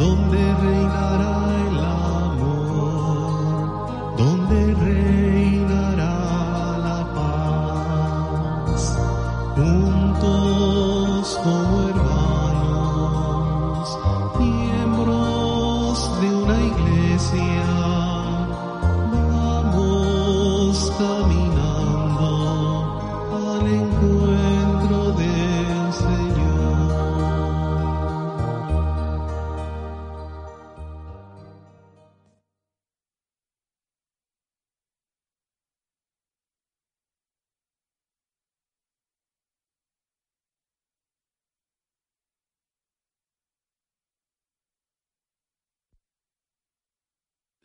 donde reinará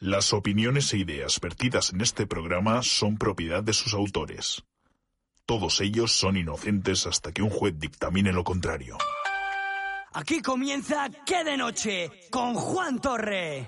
Las opiniones e ideas vertidas en este programa son propiedad de sus autores. Todos ellos son inocentes hasta que un juez dictamine lo contrario. Aquí comienza ¿Qué de noche? con Juan Torre.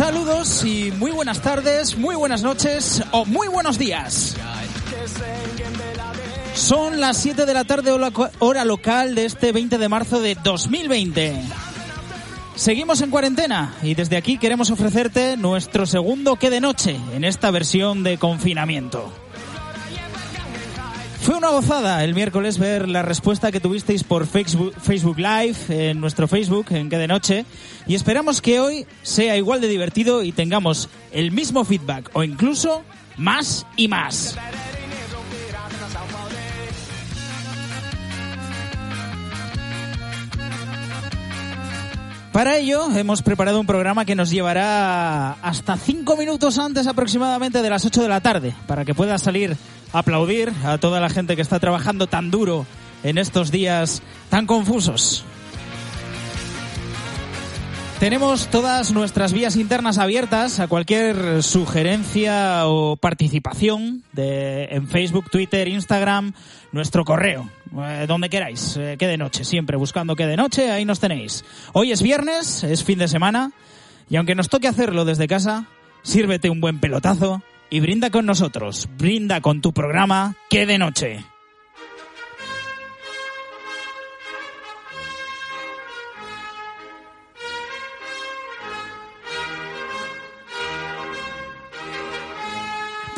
Saludos y muy buenas tardes, muy buenas noches o muy buenos días. Son las 7 de la tarde hora- local de este 20 de marzo de 2020. Seguimos en cuarentena y desde aquí queremos ofrecerte nuestro segundo que de noche en esta versión de confinamiento. Fue una gozada el miércoles ver la respuesta que tuvisteis por Facebook, Facebook Live, en nuestro Facebook, en que de noche, y esperamos que hoy sea igual de divertido y tengamos el mismo feedback, o incluso más y más. Para ello hemos preparado un programa que nos llevará hasta cinco minutos antes aproximadamente de las 8 de la tarde, para que pueda salir a aplaudir a toda la gente que está trabajando tan duro en estos días tan confusos. Tenemos todas nuestras vías internas abiertas a cualquier sugerencia o participación de, en Facebook, Twitter, Instagram, nuestro correo, eh, donde queráis, eh, que de noche, siempre buscando que de noche, ahí nos tenéis. Hoy es viernes, es fin de semana, y aunque nos toque hacerlo desde casa, sírvete un buen pelotazo y brinda con nosotros, brinda con tu programa, que de noche.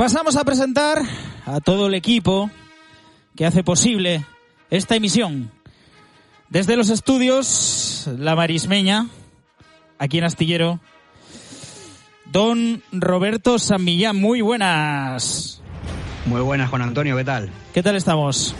Pasamos a presentar a todo el equipo que hace posible esta emisión. Desde los estudios, La Marismeña, aquí en Astillero, Don Roberto San Millán, muy buenas. Muy buenas, Juan Antonio, ¿qué tal? ¿Qué tal estamos?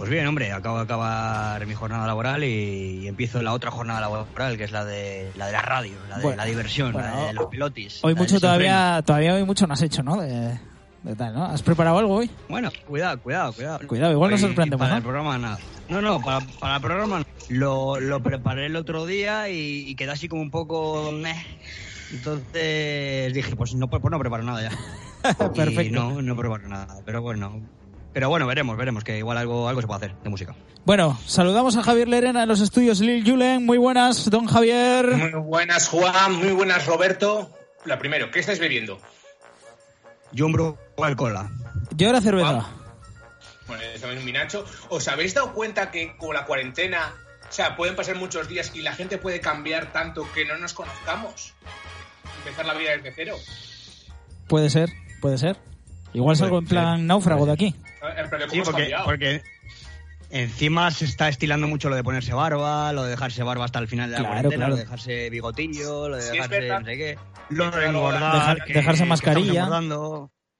Pues bien, hombre, acabo de acabar mi jornada laboral y, empiezo la otra jornada laboral, que es la de la, de la radio, la de Bueno, la diversión, bueno, la de los pilotis. Hoy mucho todavía, todavía hoy mucho no has hecho, ¿no? De, de tal, ¿no? ¿Has preparado algo hoy? Bueno, cuidado, cuidado, cuidado. Cuidado, igual nos Hoy sorprendemos, Para ¿no? el programa nada. No, no, para, para el programa no. lo, lo preparé el otro día y, y quedé así como un poco... meh. Entonces dije, pues no, pues no preparo nada ya. Y Perfecto. no, no preparo nada, pero bueno... Pero bueno, veremos, veremos, que igual algo, algo se puede hacer de música. Bueno, saludamos a Javier Lerena en los estudios Lil Julen. Muy buenas, don Javier. Muy buenas, Juan. Muy buenas, Roberto. La primero, ¿qué estáis bebiendo? Yo un bro al cola. Yo ahora cerveza. Bueno, también un minacho. ¿Os habéis dado cuenta que con la cuarentena, o sea, pueden pasar muchos días y la gente puede cambiar tanto que no nos conozcamos? Empezar la vida desde cero. Puede ser, puede ser. Igual salgo en plan náufrago de aquí. ¿Cómo Sí, porque, porque Encima se está estilando mucho lo de ponerse barba, lo de dejarse barba hasta el final de la Claro, cuarentena, claro. lo de dejarse bigotillo, lo de Sí, dejarse no sé qué, lo de engordar, dejar- que- dejarse mascarilla.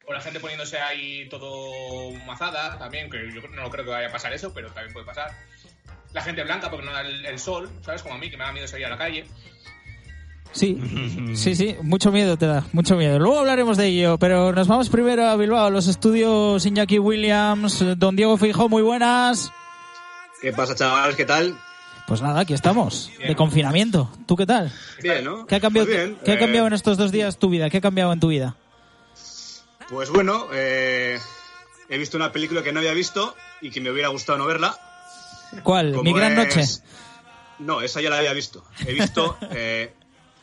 O la gente poniéndose ahí todo mazada también, que yo no creo que vaya a pasar eso, pero también puede pasar. La gente blanca porque no da el, el sol, ¿sabes? Como a mí, que me da miedo salir a la calle. Sí, sí, sí, mucho miedo te da, mucho miedo. Luego hablaremos de ello, pero nos vamos primero a Bilbao, a los estudios Iñaki Williams, don Diego Fijo, muy buenas. ¿Qué pasa, chavales? ¿Qué tal? Pues nada, aquí estamos, de confinamiento. ¿Tú qué tal? Bien, ¿no? ¿Qué ha cambiado, Pues bien, ¿qué ha eh, cambiado en estos dos días tu vida? ¿Qué ha cambiado en tu vida? Pues bueno, eh, he visto una película que no había visto y que me hubiera gustado no verla. ¿Cuál? como ¿Mi gran es- noche? No, esa ya la había visto. He visto eh,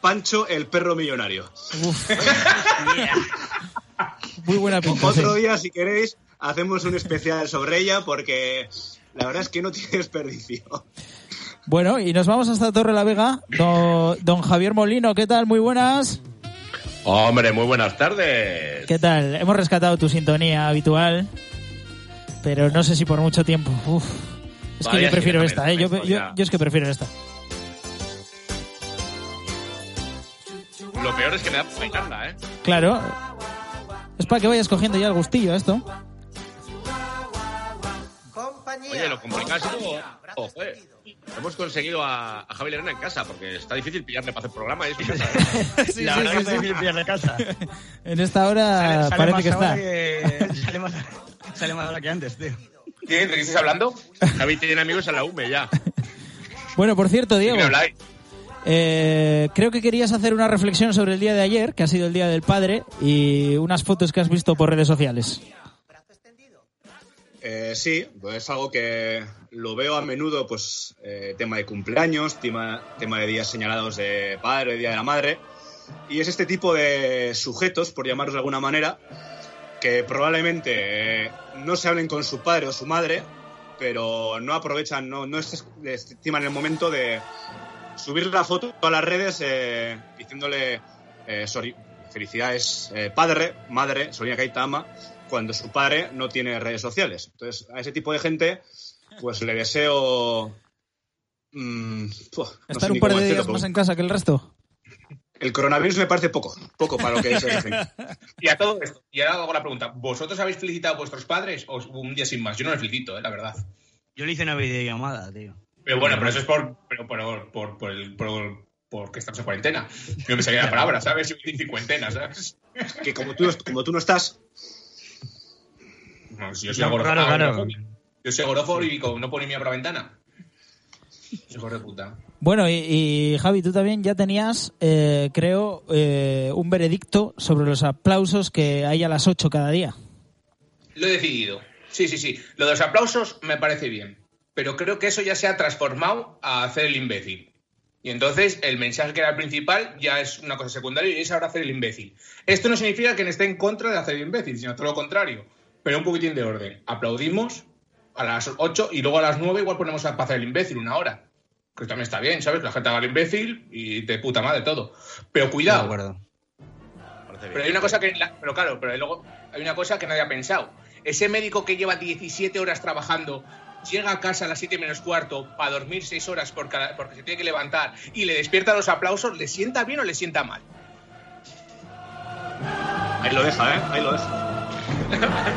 Pancho el perro millonario. Uf. Muy buena pinta. Otro sí. día, si queréis, hacemos un especial sobre ella porque la verdad es que no tiene desperdicio. Bueno, y nos vamos hasta Torre la Vega. Do- don Javier Molino, ¿qué tal? Muy buenas. Hombre, muy buenas tardes. ¿Qué tal? Hemos rescatado tu sintonía habitual, pero no sé si por mucho tiempo. Uf. Es que yo prefiero sí, esta, ¿eh? Yo es que prefiero esta. Lo peor es que me da bailarla, ¿eh? Claro. Es para que vayas cogiendo ya el gustillo a esto. Oye, lo complicado oh, hemos conseguido a, a Javi Lerena en casa, porque está difícil pillarle para hacer programa y es mi casa. Sí, la sí, verdad sí, que es sí. difícil pillar de casa. En esta hora Sale- sale parece más que ahora está. que- sale, más, sale más ahora que antes, tío. ¿Qué? ¿De qué estás hablando? Javi tiene amigos en la UME ya. Bueno, por cierto, ¿De qué Diego? Eh, creo que querías hacer una reflexión sobre el día de ayer, que ha sido el Día del Padre, y unas fotos que has visto por redes sociales. Eh, sí, pues es algo que lo veo a menudo, pues eh, tema de cumpleaños, tema, de días señalados de padre, día de la madre, y es este tipo de sujetos, por llamarlos de alguna manera, que probablemente eh, no se hablen con su padre o su madre, pero no aprovechan, no, no es- estiman el momento de subir la foto a las redes eh, diciéndole eh, sorry, felicidades eh, padre, madre, Sonia Kaitama, cuando su padre no tiene redes sociales. Entonces, a ese tipo de gente, pues le deseo... mm, no Estar un par de días más en casa que el resto. El coronavirus me parece poco, poco para lo que es esa gente. Y a todo esto, y ahora hago la pregunta: ¿vosotros habéis felicitado a vuestros padres o un día sin más? Yo no les felicito, eh, la verdad. Yo le hice una videollamada, tío. Pero bueno, pero eso es por, pero, por, por, por el, por, porque estamos en cuarentena. No me salía la palabra, ¿sabes? Yo en cincuentena, ¿sabes? Que como tú, como tú no estás, No, si yo soy No, agorafo. claro, claro. agorafóbico. Yo soy agorafo y como no ni mi por la ventana. Hijo de puta. Bueno, y, y, Javi, tú también ya tenías, eh, creo, eh, un veredicto sobre los aplausos que hay a las 8 cada día. Lo he decidido. Sí, sí, sí. Lo de los aplausos me parece bien. Pero creo que eso ya se ha transformado a hacer el imbécil. Y entonces el mensaje que era el principal ya es una cosa secundaria y es ahora hacer el imbécil. Esto no significa que esté en contra de hacer el imbécil, sino todo lo contrario. Pero un poquitín de orden. Aplaudimos a las 8 y luego a las 9 igual ponemos a hacer el imbécil una hora. Que también está bien, ¿sabes? Que la gente haga el imbécil y de puta madre todo. Pero cuidado. Pero hay una cosa que. la- pero claro, pero luego hay una cosa que nadie ha pensado. Ese médico que lleva 17 horas trabajando, llega a casa a las 7 menos cuarto para dormir 6 horas por cada- porque se tiene que levantar y le despierta los aplausos, ¿le sienta bien o le sienta mal? ahí lo deja, ¿eh? Ahí lo deja.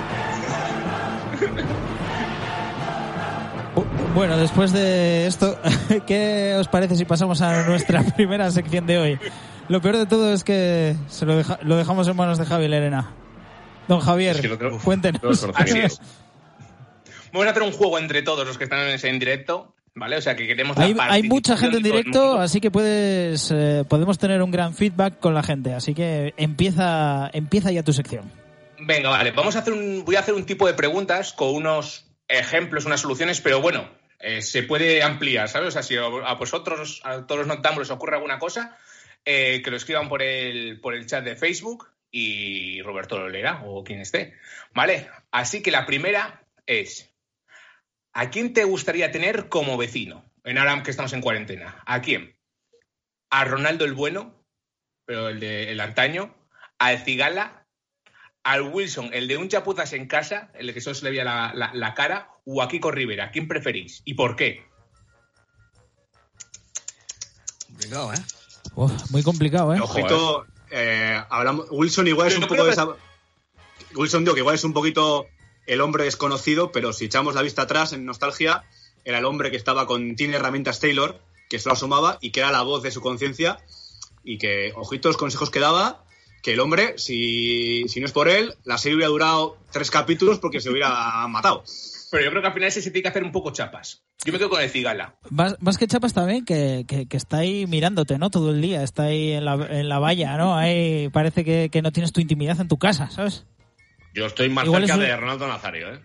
Bu- Bueno, después de esto, ¿qué os parece si pasamos a nuestra primera sección de hoy? Lo peor de todo es que se lo, deja- lo dejamos en manos de Javi Lerena. Don Javier, Es que lo tengo- cuéntenos. Vamos a hacer un juego entre todos los que están en ese en directo, ¿vale? O sea que queremos. Hay, hay mucha gente en directo, así que puedes eh, podemos tener un gran feedback con la gente. Así que empieza, empieza ya tu sección. Venga, vale, vamos a hacer un, voy a hacer un tipo de preguntas con unos ejemplos, unas soluciones, pero bueno, eh, se puede ampliar, ¿sabes? O sea, si a a vosotros, a todos los noctámbulos os ocurre alguna cosa, eh, que lo escriban por el, por el chat de Facebook y Roberto lo leerá o quien esté, ¿vale? Así que la primera es, ¿a quién te gustaría tener como vecino? En ahora que estamos en cuarentena, ¿a quién? ¿A Ronaldo el Bueno, pero el de el antaño? ¿A El Cigala? al Wilson, el de un chapuzas en casa, el que solo se le veía la, la- la cara, o a Kiko Rivera? ¿Quién preferís? ¿Y por qué? Complicado, ¿eh? Uf, muy complicado, ¿eh? Ojito, eh, hablamos, Wilson igual es un poco que- desa- Wilson digo que igual es un poquito el hombre desconocido, pero si echamos la vista atrás en nostalgia, era el hombre que estaba con Tiene Herramientas Taylor, que solo asomaba y que era la voz de su conciencia y que, ojito, los consejos que daba, que el hombre, si, si no es por él, la serie hubiera durado tres capítulos porque se hubiera matado. Pero yo creo que al final ese se tiene que hacer un poco chapas. Yo me quedo con el cigala. Vas, vas que chapas también, que, que, que está ahí mirándote, ¿no? Todo el día, está ahí en la, en la valla, ¿no? Ahí parece que, que no tienes tu intimidad en tu casa, ¿sabes? Yo estoy más Igual cerca es un- de Ronaldo Nazario, ¿eh?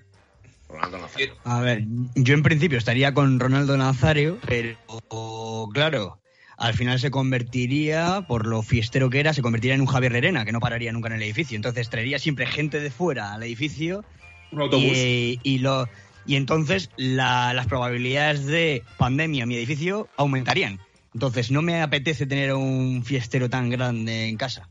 Ronaldo Nazario. A ver, yo en principio estaría con Ronaldo Nazario, pero claro, al final se convertiría, por lo fiestero que era, se convertiría en un Javier Lerena, que no pararía nunca en el edificio. Entonces traería siempre gente de fuera al edificio Un autobús. y, y lo y entonces la- las probabilidades de pandemia en mi edificio aumentarían. Entonces no me apetece tener un fiestero tan grande en casa.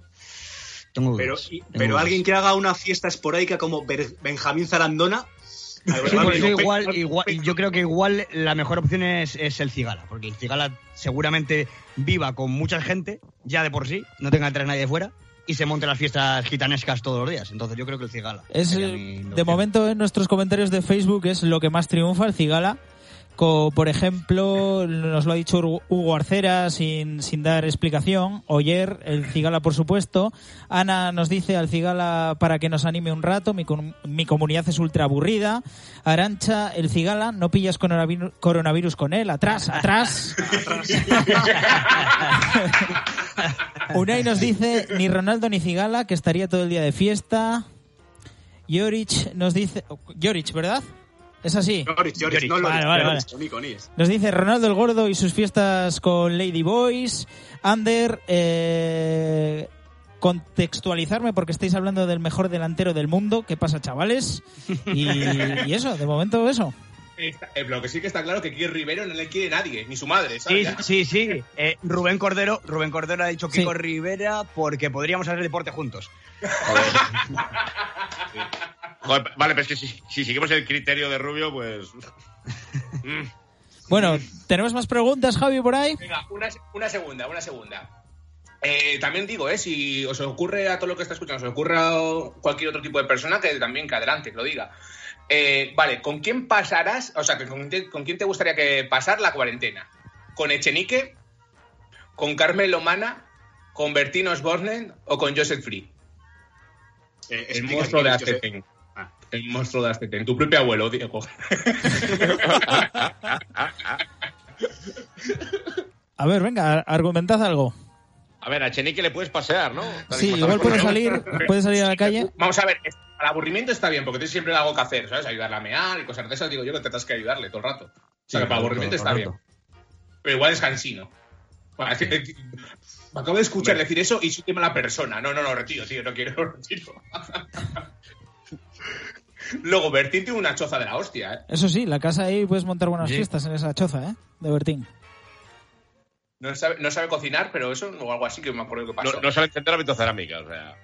Tengo Pero, dudas, y- tengo pero dudas. alguien que haga una fiesta esporádica como Ber- Benjamín Zarandona. Sí, algo- por eso algo- igual, igual, yo creo que igual la mejor opción es, es el Cigala, porque el Cigala seguramente viva con mucha gente, ya de por sí, no tenga que traer nadie de fuera, y se monte las fiestas gitanescas todos los días. Entonces yo creo que el Cigala. Es, de momento en nuestros comentarios de Facebook es lo que más triunfa, el Cigala. Por ejemplo, nos lo ha dicho Hugo- Arcera sin, sin dar explicación. Oyer, el Cigala, por supuesto. Ana nos dice al Cigala para que nos anime un rato. Mi, mi comunidad es ultra aburrida. Arancha, el Cigala, no pillas coronavirus, coronavirus con él. Atrás, atrás. Unai nos dice ni Ronaldo ni Cigala, que estaría todo el día de fiesta. Yorich nos dice. Yorich, ¿verdad? Es así. Lloris, Lloris, Lloris. no Lloris, Vale, vale, vale. con I, con I. Nos dice Ronaldo el Gordo y sus fiestas con Lady Boys. Ander, eh, contextualizarme porque estáis hablando del mejor delantero del mundo. ¿Qué pasa, chavales? Y, y eso, de momento eso. Está- eh, lo que sí que está claro que Kiko Rivero no le quiere nadie, ni su madre, Sí, ¿sabes? sí, sí. Eh, Rubén Cordero, Rubén Cordero ha dicho Sí. Kiko Rivera porque podríamos hacer deporte juntos. Joder, vale, pero es que si, si seguimos el criterio de Rubio, pues. Mm. Bueno, ¿tenemos más preguntas, Javi, por ahí? Venga, una, una segunda, una segunda. Eh, también digo, eh, si os ocurre a todo lo que está escuchando, os ocurre a cualquier otro tipo de persona, que también que adelante, que lo diga. Eh, vale, ¿con quién pasarás? O sea, que ¿con, quién- con quién te gustaría que pasar la cuarentena? ¿Con Echenique? ¿Con Carmen Lomana? ¿Con Bertino Osborne? ¿O con Joseph Free? Eh, El monstruo de. Azteken. Ah. El monstruo de Azteken. Tu propio abuelo, Diego. A ver, venga, argumentad algo. A ver, a Chenique le puedes pasear, ¿no? Sí, igual puede salir, puede salir a la calle. Vamos a ver, al aburrimiento está bien, porque tienes siempre algo que hacer, ¿sabes? Ayudarle a mear y cosas de esas, digo yo que tratas que ayudarle todo el rato. O sea, que para aburrimiento está bien. Pero igual es cansino. Bueno, es que- me acabo de escuchar decir eso y soy mala persona. No, no, no, retiro, tío, no quiero, retiro. Luego, Bertín tiene una choza de la hostia, ¿eh? Eso sí, la casa ahí puedes montar buenas Sí. fiestas en esa choza, ¿eh? De Bertín. No sabe, no sabe cocinar, pero eso o algo así que me acuerdo que pasó. No, no sabe encender la vitocerámica, o sea.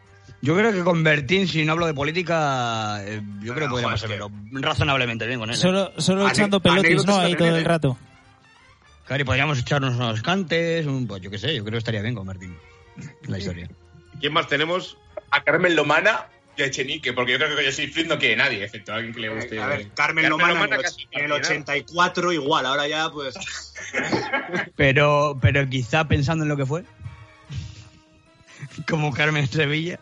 Yo creo que con Bertín, si no hablo de política, eh, yo creo que es hacerlo razonablemente bien con él. ¿eh? Solo, solo Ane- echando pelotis, ¿no? Ahí todo el rato. Claro, y podríamos echarnos unos cantes, un, pues yo qué sé, yo creo que estaría bien con Bertín. La historia. ¿Quién más tenemos? A Carmen Lomana y a Echenique, porque yo creo que yo soy Flynn no quiere nadie, excepto a alguien que le guste. A ver, Carmen Carmen Lomana, Lomana en el, casi en el marginal. 84 igual, ahora ya pues... Pero, pero quizá pensando en lo que fue. Como Carmen Sevilla.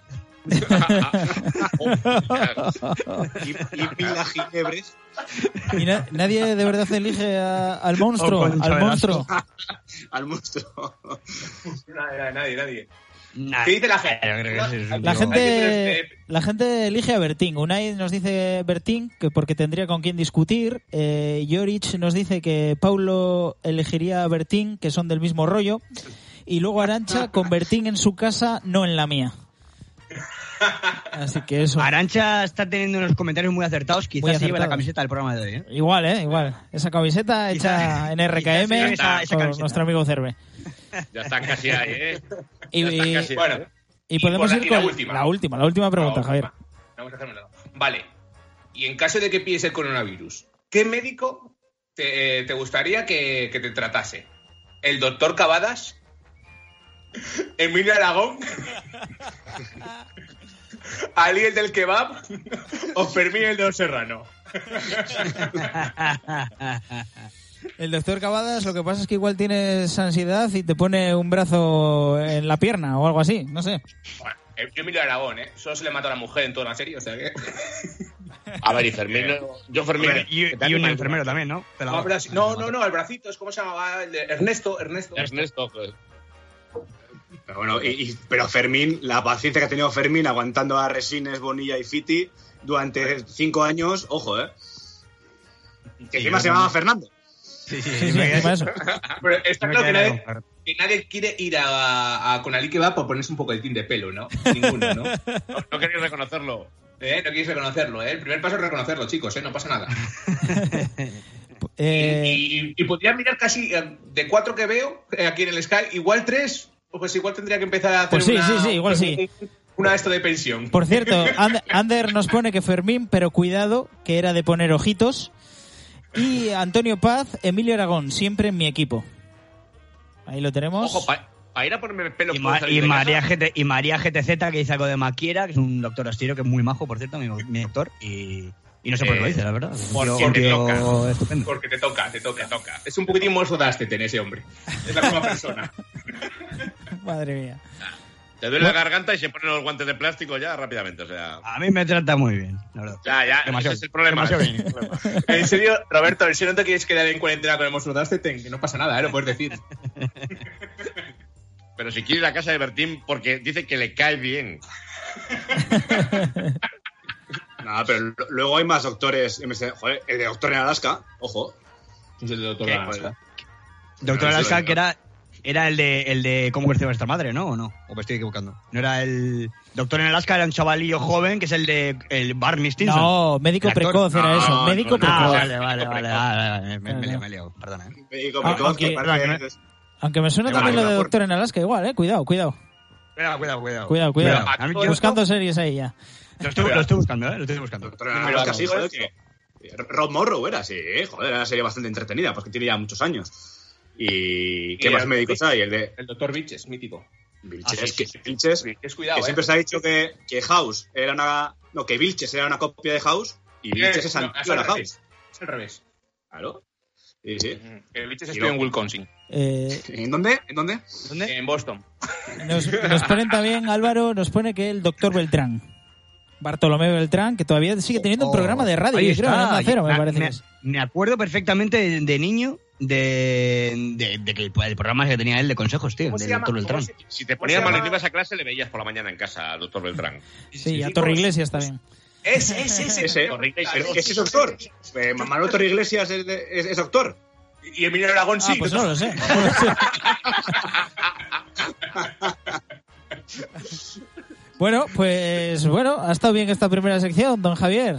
Y, y Pila Ginebres. Y na- nadie de verdad elige a- al monstruo, O Concha al monstruo. al monstruo. Nadie, nadie, nadie. ¿Qué dice la gente? La gente, la gente elige a Bertín. Unai nos dice Bertín que porque tendría con quién discutir. Eh, Jorich nos dice que Paulo elegiría a Bertín, que son del mismo rollo. Y luego Arancha con Bertín en su casa, no en la mía. Así que eso. Arancha está teniendo unos comentarios muy acertados. Quizás Muy se lleve la camiseta del programa de hoy. ¿eh? Igual, ¿eh? Igual. Esa camiseta hecha en RKM esa- esa por camiseta. nuestro amigo Cerve. Ya están casi ahí, ¿eh? Y, Ya están y- casi ahí, Bueno, ¿eh? y y podemos la- ir y la con última. la última, la última pregunta, La Javier. Vamos a. Vale. Y en caso de que pilles el coronavirus, ¿qué médico te, te gustaría que, que te tratase? ¿El doctor Cavadas? ¿Emilio Aragón? ¿Ali el del kebab? ¿O Fermín el de los Serrano? El doctor Cavadas lo que pasa es que igual tienes ansiedad y te pone un brazo en la pierna o algo así, no sé. Bueno, yo Emilio Aragón, ¿eh? Solo se le mata a la mujer en toda la serie, o sea que... A ver, y Fermín, yo Fermín. Y, y un enfermero también, ¿no? No, no, no, el bracito, es como se llamaba el de Ernesto, Ernesto. Ernesto, pues. Pero bueno, y, y- pero Fermín, la paciencia que ha tenido Fermín aguantando a Resines, Bonilla y Fiti durante cinco años, ojo, ¿eh? Que encima se llamaba Fernando. Sí, sí, Sí, eso. Pero está claro que nadie, con- que nadie quiere ir a, a Conalí que va por ponerse un poco de tin de pelo, ¿no? Ninguno, ¿no? No queréis reconocerlo. ¿Eh? No quieres reconocerlo, ¿eh? El primer paso es reconocerlo, chicos, ¿eh? No pasa nada. Eh, Y, y, y podría mirar casi, eh, de cuatro que veo aquí en el Sky, igual tres, pues igual tendría que empezar a hacer Pues sí, una, sí, sí, igual sí. una esto de pensión. Por cierto, And- Ander nos pone que Fermín, pero cuidado, que era de poner ojitos. Y Antonio Paz, Emilio Aragón, siempre en mi equipo. Ahí lo tenemos. Ojo, para ir a ponerme el pelo. Y, ¿puedo Ma- y María? GT, y María GTZ, que dice algo de Maquiera, que es un doctor astiro que es muy majo, por cierto, mi, mi doctor. Y, y no sé por qué lo Eh, dice, la verdad. Porque te toca. estupendo. Porque te toca, te toca, te toca. Es un poquitín monstruo de en ese hombre. Es la misma persona. Madre mía. Te duele la garganta y se ponen los guantes de plástico ya rápidamente. O sea, A mí me trata muy bien, la verdad. ya, ya, Demasiado- ese es el problema. demasiado es el problema. En serio, Roberto, en serio no te quieres quedar en cuarentena con el monstruo que no pasa nada, ¿eh? Lo puedes decir. Pero si quiere ir a casa de Bertín porque dice que le cae bien. Nada, pero luego hay más doctores. Joder, el de doctor en Alaska, ojo. Es el doctor ¿Qué? Alaska. Doctor Pero Alaska, que era, era el de el de cómo creció nuestra madre, ¿no? ¿O no? ¿O me estoy equivocando? No era el. Doctor en Alaska era un chavalillo joven que es el de el Barney Stinson. No, médico precoz era No, eso. no, médico no, precoz. Ah, vale, vale, vale, vale, vale, Me, me, me liado, perdona. ¿eh? Médico Ah, precoz, que aunque- parece- Aunque me suena también lo de por- Doctor en Alaska, igual, eh. Cuidado, cuidado. Cuidado, cuidado, cuidado. Cuidado, cuidado. Buscando series ahí ya. Lo estoy, lo estoy buscando, ¿eh? Lo estoy buscando. Pero Alaska, a sí, todo joder. que- Rob Morrow era, sí, joder, era una serie bastante entretenida, porque tiene ya muchos años. ¿Y qué Y más el- médicos hay? El de El doctor Bitches, mítico. Vilches, Ah, sí, que, sí, sí. Vilches, Es cuidado, que siempre ¿eh? se ha dicho que, que House era una. No, que Vilches era una copia de House y Vilches es anterior a House. Es al revés. Claro. Sí, sí. El Bitches Y estuvo en Wisconsin, Eh, ¿En dónde? ¿En dónde? ¿Dónde? en Boston. nos, nos ponen también, Álvaro, nos pone que el doctor Beltrán. Bartolomé Beltrán, que todavía sigue teniendo un programa de radio, yo creo, en Cero, me parece. me, que es. me acuerdo perfectamente de, de niño de, de, de que el, programa que tenía él de consejos, tío, ¿Cómo se del llama? doctor ¿Cómo Beltrán. Si te ¿Cómo ponías mal ibas a clase, le veías por la mañana en casa al doctor Beltrán. Sí, a sí, Torre ¿cómo se- Iglesias también. Ese, ese, ese. Ese. Torrijos, Pero que ese es doctor. Eh, Manuel Torre Iglesias es, es- es doctor. Y Emilio Aragón sí. Ah, pues no lo sé. bueno, pues bueno, ha estado bien esta primera sección, don Javier.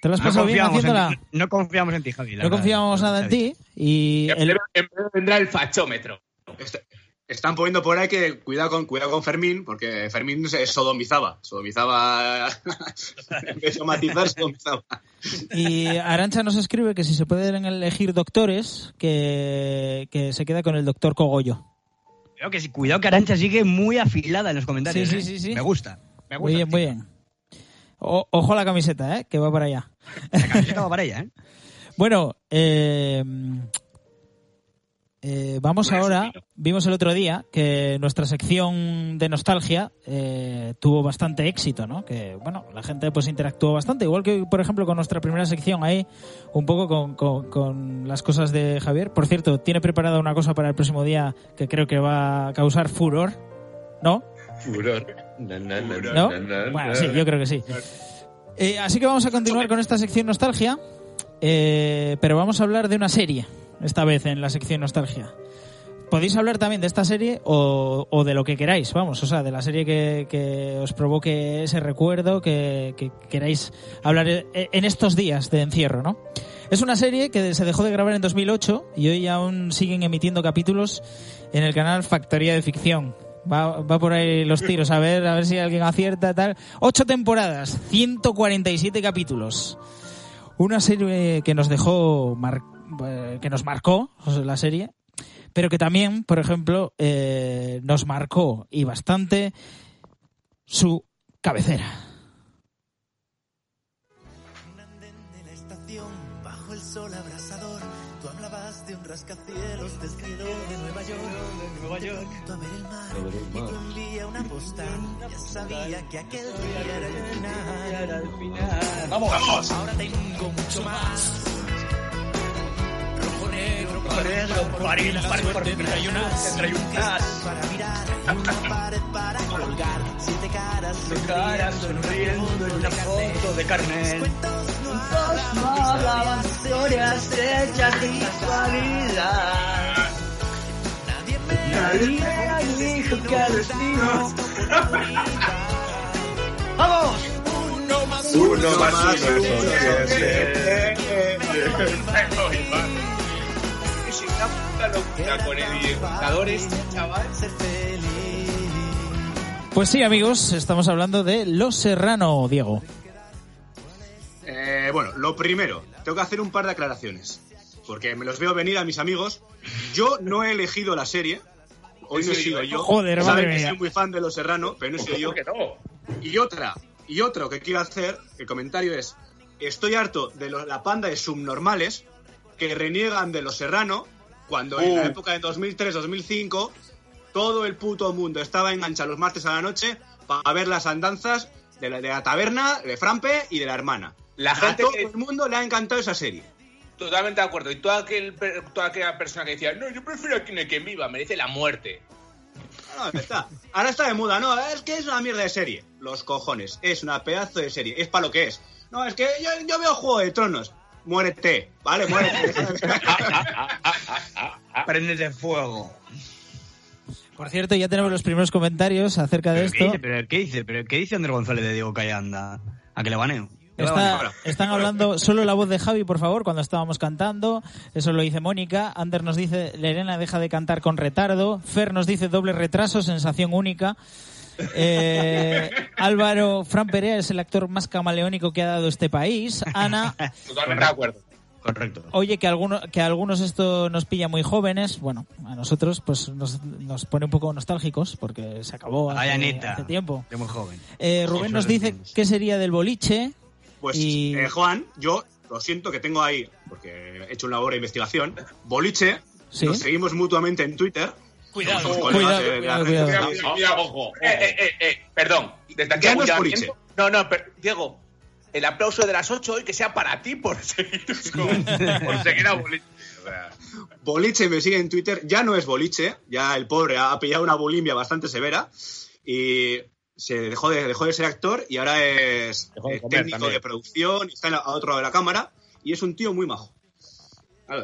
¿Te lo has No pasado bien confiamos, en, haciéndola? ti- no confiamos en ti, Javi. la No verdad. confiábamos nada en ti y En el- breve, en breve vendrá el fachómetro. Est- Están poniendo por ahí que cuidado con, cuidado con Fermín, porque Fermín se sodomizaba. Sodomizaba. vez de matizar, sodomizaba. y Arancha nos escribe que si se pueden elegir doctores, que, que se queda con el doctor Cogollo. Creo que sí, cuidado que Arancha sigue muy afilada en los comentarios. Sí, ¿eh? sí, sí, sí. Me gusta. Me Muy gusta. bien, muy bien. O- ojo a la camiseta, ¿eh? que va para allá. La camiseta va para ella, ¿eh? Bueno, eh, eh, vamos ahora. Vimos el otro día que nuestra sección de nostalgia eh, tuvo bastante éxito, ¿no? Que, bueno, la gente pues interactuó bastante. Igual que, por ejemplo, con nuestra primera sección ahí, un poco con, con- con las cosas de Javier. Por cierto, tiene preparada una cosa para el próximo día que creo que va a causar furor, ¿no? Furor. ¿No? Bueno, sí, yo creo que sí. Eh, así que vamos a continuar con esta sección nostalgia, eh, pero vamos a hablar de una serie, esta vez en la sección nostalgia. Podéis hablar también de esta serie o, o de lo que queráis, vamos, o sea, de la serie que, que os provoque ese recuerdo, que, que queráis hablar e- en estos días de encierro, ¿no? Es una serie que se dejó de grabar en 2008 y hoy aún siguen emitiendo capítulos en el canal Factoría de Ficción. Va, va por ahí los tiros, a ver, a ver si alguien acierta, tal. Ocho temporadas, 147 capítulos. Una serie que nos dejó, mar- que nos marcó, la serie, pero que también, por ejemplo, eh, nos marcó y bastante su cabecera. de la estación, bajo el sol abrasador, tú hablabas de un rascacielos descrito de Nueva York. Nueva York. a ver el mar, y te envía una postal. Ya sabía que aquel día era el final. ¡Vamos! ¡Vamos! Ahora tengo mucho más. Negro, negro, por 31, 31. para mirar, una pared para colgar, siete caras, sonriendo en una foto de Carmen. Cuentos no hablaban historias hechas de casualidad. Nadie me dijo que el destino. ¡Vamos! Uno más Uno más uno son siete. Una puta locura con chaval. Pues sí, amigos, estamos hablando de Los Serrano, Diego. Eh, bueno, lo primero, tengo que hacer un par de aclaraciones. Porque me los veo venir a mis amigos. Yo no he elegido la serie. Hoy no he sido yo. Joder, Saben madre que mía. soy muy fan de Los Serrano, pero no he sido yo. ¿Cómo que no? Y otra, y otro que quiero hacer, el comentario es, estoy harto de lo- la panda de subnormales que reniegan de Los Serrano cuando en la Uh. época de 2003-2005 todo el puto mundo estaba enganchado los martes a la noche para ver las andanzas de la, de la taberna, de Frampe y de la hermana. La a gente todo que- el mundo le ha encantado esa serie. Totalmente de acuerdo. Y toda, aquel, per- toda aquella persona que decía, no, yo prefiero a quien, quien viva, merece la muerte. No, está. Ahora está de moda, no, es que es una mierda de serie. Los cojones, es una pedazo de serie, es para lo que es. No, es que yo, yo veo Juego de Tronos. Muérete, ¿vale? Muérete. Préndete fuego. Por cierto, ya tenemos los primeros comentarios acerca de ¿Pero qué esto. dice? ¿Pero qué dice? ¿Pero qué dice Andrés González de Diego Callanda? ¿A que le baneo? ¿Le Está- baneo? están hablando solo la voz de Javi, por favor, cuando estábamos cantando. Eso lo dice Mónica. Ander nos dice, Lerena deja de cantar con retardo. Fer nos dice doble retraso, sensación única. Eh, Álvaro Fran Perea es el actor más camaleónico que ha dado este país. Ana, Totalmente de acuerdo. Correcto. oye, que, alguno, que a algunos esto nos pilla muy jóvenes. Bueno, a nosotros pues nos, nos pone un poco nostálgicos porque se acabó hace, Ay, Anita. hace tiempo. De muy joven. Eh, Rubén nos dice qué sería del boliche. Pues, Y- eh, Juan, yo lo siento que tengo ahí, porque he hecho una labor de investigación, boliche, Sí. nos seguimos mutuamente en Twitter. Cuidado, cuidado, cuidado, cuidado. Cuidado, cuidado, cuidado, ojo. Eh, eh, eh, eh, perdón, desde aquí Ya no es. No, no, per- Diego, el aplauso de las 8 hoy que sea para ti por seguir con- Por seguir a boliche. O sea, Boliche me sigue en Twitter, ya no es boliche, ya el pobre ha pillado una bulimia bastante severa y se dejó de, dejó de ser actor y ahora es Dejó de comer técnico también. de producción y está en la- a otro lado de la cámara y es un tío muy majo. Ahí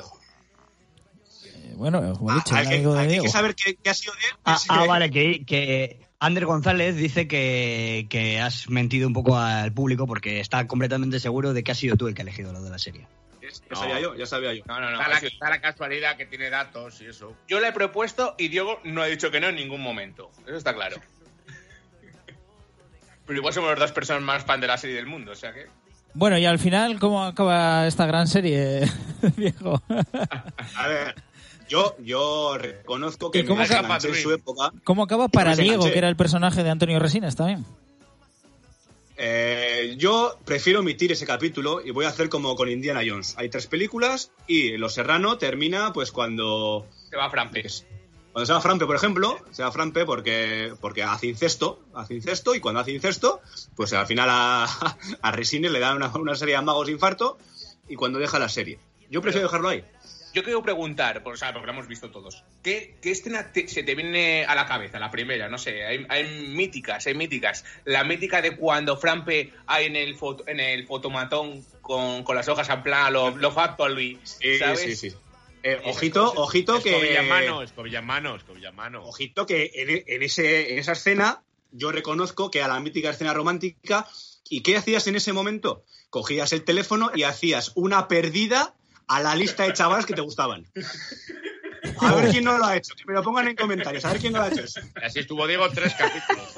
lo dejo. Eh, bueno, Ah, el que, amigo de hay que Diego. saber qué, qué ha sido de él. Ah, ah, vale, que, que Ander González dice que, que has mentido un poco al público porque está completamente seguro de que has sido tú el que ha elegido lo de la serie. Ya sabía yo, ya sabía yo. No, no, no. está, la, está la casualidad que tiene datos y eso. Yo le he propuesto y Diego no ha dicho que no en ningún momento. Eso está claro. Pero igual somos las dos personas más fan de la serie del mundo, o sea que. Bueno, y al final, ¿cómo acaba esta gran serie, Diego? A ver, yo, yo reconozco que ¿Y cómo me acaba en su época. ¿Cómo acaba para Diego, que era el personaje de Antonio Resines también? Eh, yo prefiero omitir ese capítulo y voy a hacer como con Indiana Jones. Hay tres películas y Los Serrano termina pues cuando Se va Frampe. cuando se va Frampe, por ejemplo, se va Frampe porque porque hace incesto, hace incesto y cuando hace incesto, pues al final a, a Resines le dan una, una serie de magos de infarto y cuando deja la serie. Yo prefiero dejarlo ahí. Yo quiero preguntar, por, o sea, porque lo hemos visto todos, ¿qué, qué escena te- se te viene a la cabeza? La primera, no sé, hay, hay míticas, hay míticas. La mítica de cuando Frampe hay en el, foto, en el fotomatón con, con las hojas en plan, lo, lo Sí, ¿sabes? sí, sí. Eh, Esas ojito, ojito que escobillamano, escobillamano. Ojito que en, en ese, en esa escena yo reconozco que a la mítica escena romántica. ¿Y qué hacías en ese momento? Cogías el teléfono y hacías una perdida a la lista de chavales que te gustaban. A ver quién no lo ha hecho. Que me lo pongan en comentarios. A ver quién no lo ha hecho. así estuvo Diego tres capítulos.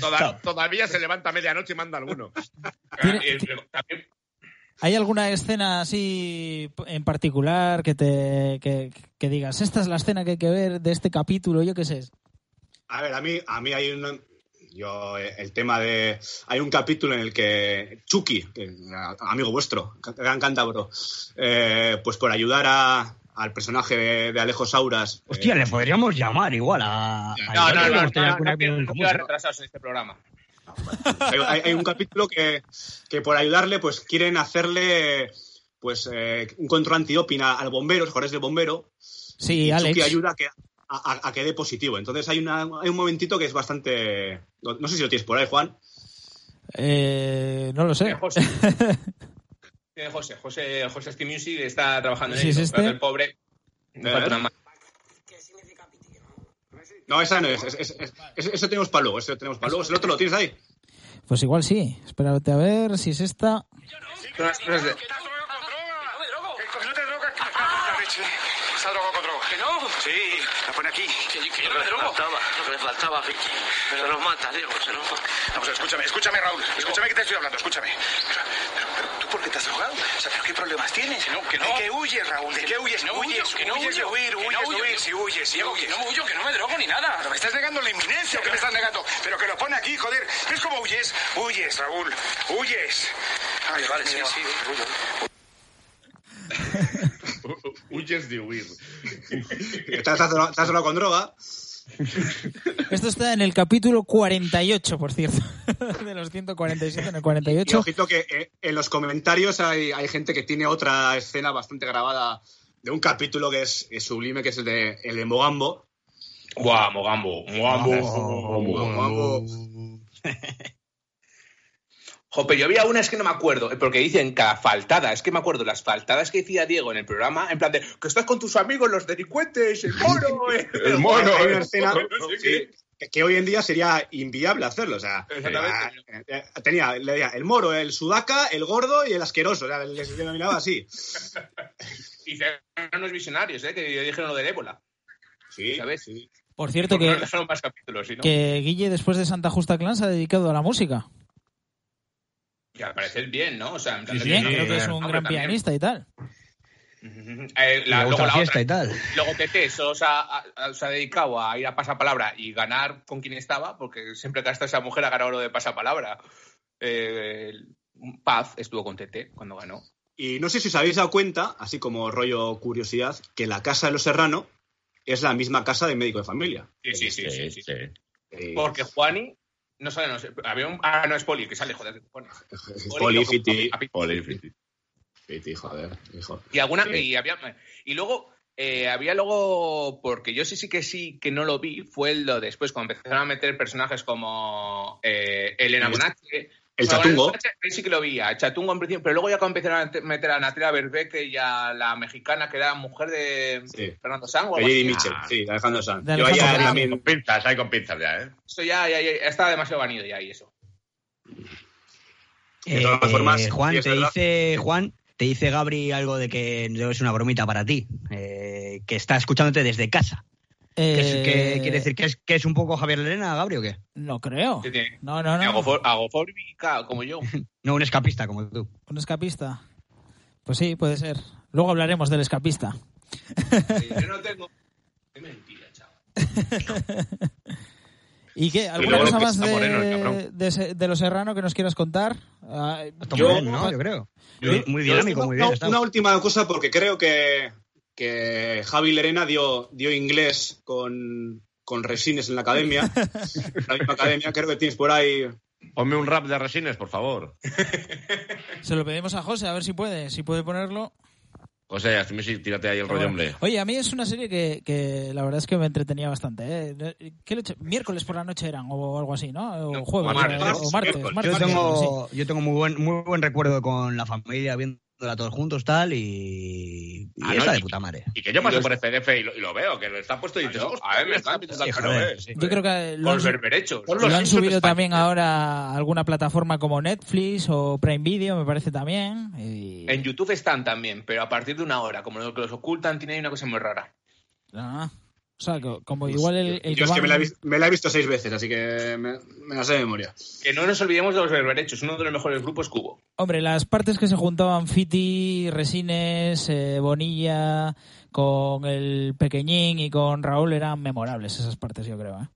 Toda- todavía se levanta a medianoche y manda alguno. También- ¿Hay alguna escena así en particular que te que, que digas, esta es la escena que hay que ver de este capítulo, yo qué sé? A ver, a mí, a mí hay un. Yo, eh, el tema de. Hay un capítulo en el que Chucky, que, a- amigo vuestro, gran cántabro, eh, pues por ayudar a- al personaje de, de Alejo Sauras. eh, Hostia, le podríamos llamar igual a. a No, Iván, no, no, no, no, no, no, común, no, ¿no? retrasados en este programa. hay, hay- hay un capítulo que, que por ayudarle, pues quieren hacerle pues eh, un control antidoping a- al bombero, los jugadores del bombero. Sí, y Alex. Chucky ayuda a que, a, a- que dé positivo. Entonces hay, una, hay un momentito que es bastante. No, no sé si lo tienes por ahí, Juan. Eh, no lo sé. Eh, José. Eh, José, José, José Ski Music está trabajando en ¿Sí es este? el pobre. No, esa no es. es- es- es- es- eso tenemos para luego. Eso tenemos para luego. ¿El otro lo tienes ahí? Pues igual sí. Espérate a ver si es esta. No te drogas, que. ¿Que no? Sí, la pone aquí. Que, yo no me drogo. Faltaba, lo que me faltaba, Vicky. Pero se nos mata, Diego, se nos mata. Vamos, escúchame, escúchame, Raúl. Escúchame que te estoy hablando, escúchame. Pero, pero, pero, ¿tú por qué te has drogado? O sea, ¿pero qué problemas tienes? Que no, que no. ¿De qué huyes, Raúl? ¿De qué huyes? no huyes, que no huyes huyo, huir, que no huyes huyo. huir, si huyes, si huyes. que no huyo, que no me drogo ni nada. Pero me estás negando la inminencia, ¿o qué me estás negando? Pero que lo pone aquí, joder. ¿Ves cómo huyes? Huyes, Raúl, huyes. Ay, vale, sí. Huyes de huir. Estás drogado con droga. Esto está en el capítulo 48, por cierto. De los 147 en el Y 48. ojito que eh, en los comentarios hay, hay gente que tiene otra escena bastante grabada de un capítulo que es, es sublime, que es el de, el de Mogambo. Buah, Mogambo. Mogambo. Mogambo. Jope, yo había una, es que no me acuerdo, eh, porque dicen cada faltada, es que me acuerdo las faltadas que decía Diego en el programa, en plan de que estás con tus amigos, los delincuentes, el mono, eh". El mono. Hay una escena No sé qué. que, hoy en día sería inviable hacerlo. O sea, eh, eh, tenía le decía, el moro, el sudaca, el gordo y el asqueroso. O sea, les denominaba así. Y eran unos visionarios, ¿eh? que dijeron lo del ébola, Sí, ¿sabes? sí. Por cierto, Porque que, nos dejaron más capítulos, ¿sí, no? que Guille, después de Santa Justa Clan, se ha dedicado a la música. Que al parecer bien, ¿no? O sea, en no, creo que es un hombre, gran también. pianista y tal. Ujú. Eh, Y la- luego la la fiesta otra, y tal. luego TT solo se ha, a- se ha dedicado a ir a pasapalabra y ganar con quien estaba, porque siempre que ha estado esa mujer ha ganado lo de pasapalabra. Eh, Paz estuvo con TT cuando ganó. Y no sé si os habéis dado cuenta, así como rollo curiosidad, que la casa de los Serrano es la misma casa de médico de familia. Sí, sí, sí. sí, sí. Eh, Porque Juani no sale, no sé. Había un, ah, no es Poli, que sale, joder. Juani. Poli, Fiti. Poli, Fiti. Fiti, joder, hijo. Y alguna, Sí. y había, y luego eh, había luego, porque yo sí sí que sí que no lo vi, fue lo después cuando empezaron a meter personajes como eh, Elena El- Bonache. El Bueno, Chatungo. Ahí sí que lo vi, a Chatungo en principio, pero luego ya cuando empezaron a te- meter a Natalia Berbeque y a la mexicana que era mujer de Sí. Fernando Sang o. Mitchell, Ah. sí, Alejandro Sanz. De Yo Alejandro Sanz. también- Con pinzas, hay con pinzas ya, ¿eh? Esto ya, ya, ya está demasiado vanido ya y eso. De todas formas, Eh, Juan, sí, es te verdad. dice Juan, te dice Gabri algo de que no es una bromita para ti, eh, que está escuchándote desde casa. ¿Qué, es- Eh, qué quiere decir? ¿Que es, que es un poco Javier Lerena, Gabri, o qué? No creo. ¿Qué tiene? No, no, no. Agofor- Agofóbica, como yo. No, un escapista como tú. Un escapista. Pues sí, puede ser. Luego hablaremos del escapista. Yo no tengo. Qué mentira, chaval. ¿Y qué? ¿Alguna cosa más está moreno, de, de, de los Serrano que nos quieras contar? Ah, Yo- Bien, ¿no? Yo creo. Muy, dinámico, muy bien. una última cosa, porque creo que, que Javi Lerena dio, dio inglés con, con Resines en la academia. en la misma academia, creo que tienes por ahí. Ponme un rap de resines, por favor. Se lo pedimos a José, a ver si puede. Si puede ponerlo. José, hazme si tírate ahí el rollo, hombre. Oye, a mí es una serie que, que la verdad es que me entretenía bastante. ¿eh? ¿Qué? Miércoles por la noche eran, o algo así, ¿no? O No, jueves, martes, o martes. Yo sí. tengo, yo tengo muy buen, muy buen recuerdo con la familia viendo todos juntos, tal, y, y Ah, está no, de y- puta madre. Y que yo paso Los- por FDF y lo, y lo veo, que lo está puesto y dices, Claro, "Hostia, a ver, me está eh". Yo creo que lo han, los lo los han subido también ahora a alguna plataforma como Netflix o Prime Video, me parece también. y- En YouTube están también, pero a partir de una hora. Como lo que los ocultan, tiene ahí una cosa muy rara. Ah, o sea, co- como igual el, el Yo es que me la, he vis- me la he visto seis veces, así que me, me la sé de memoria. Que no nos olvidemos de los berberechos, uno de los mejores grupos hubo. Hombre, las partes que se juntaban Fiti, Resines, eh, Bonilla, con el Pequeñín y con Raúl eran memorables esas partes, yo creo. ¿eh?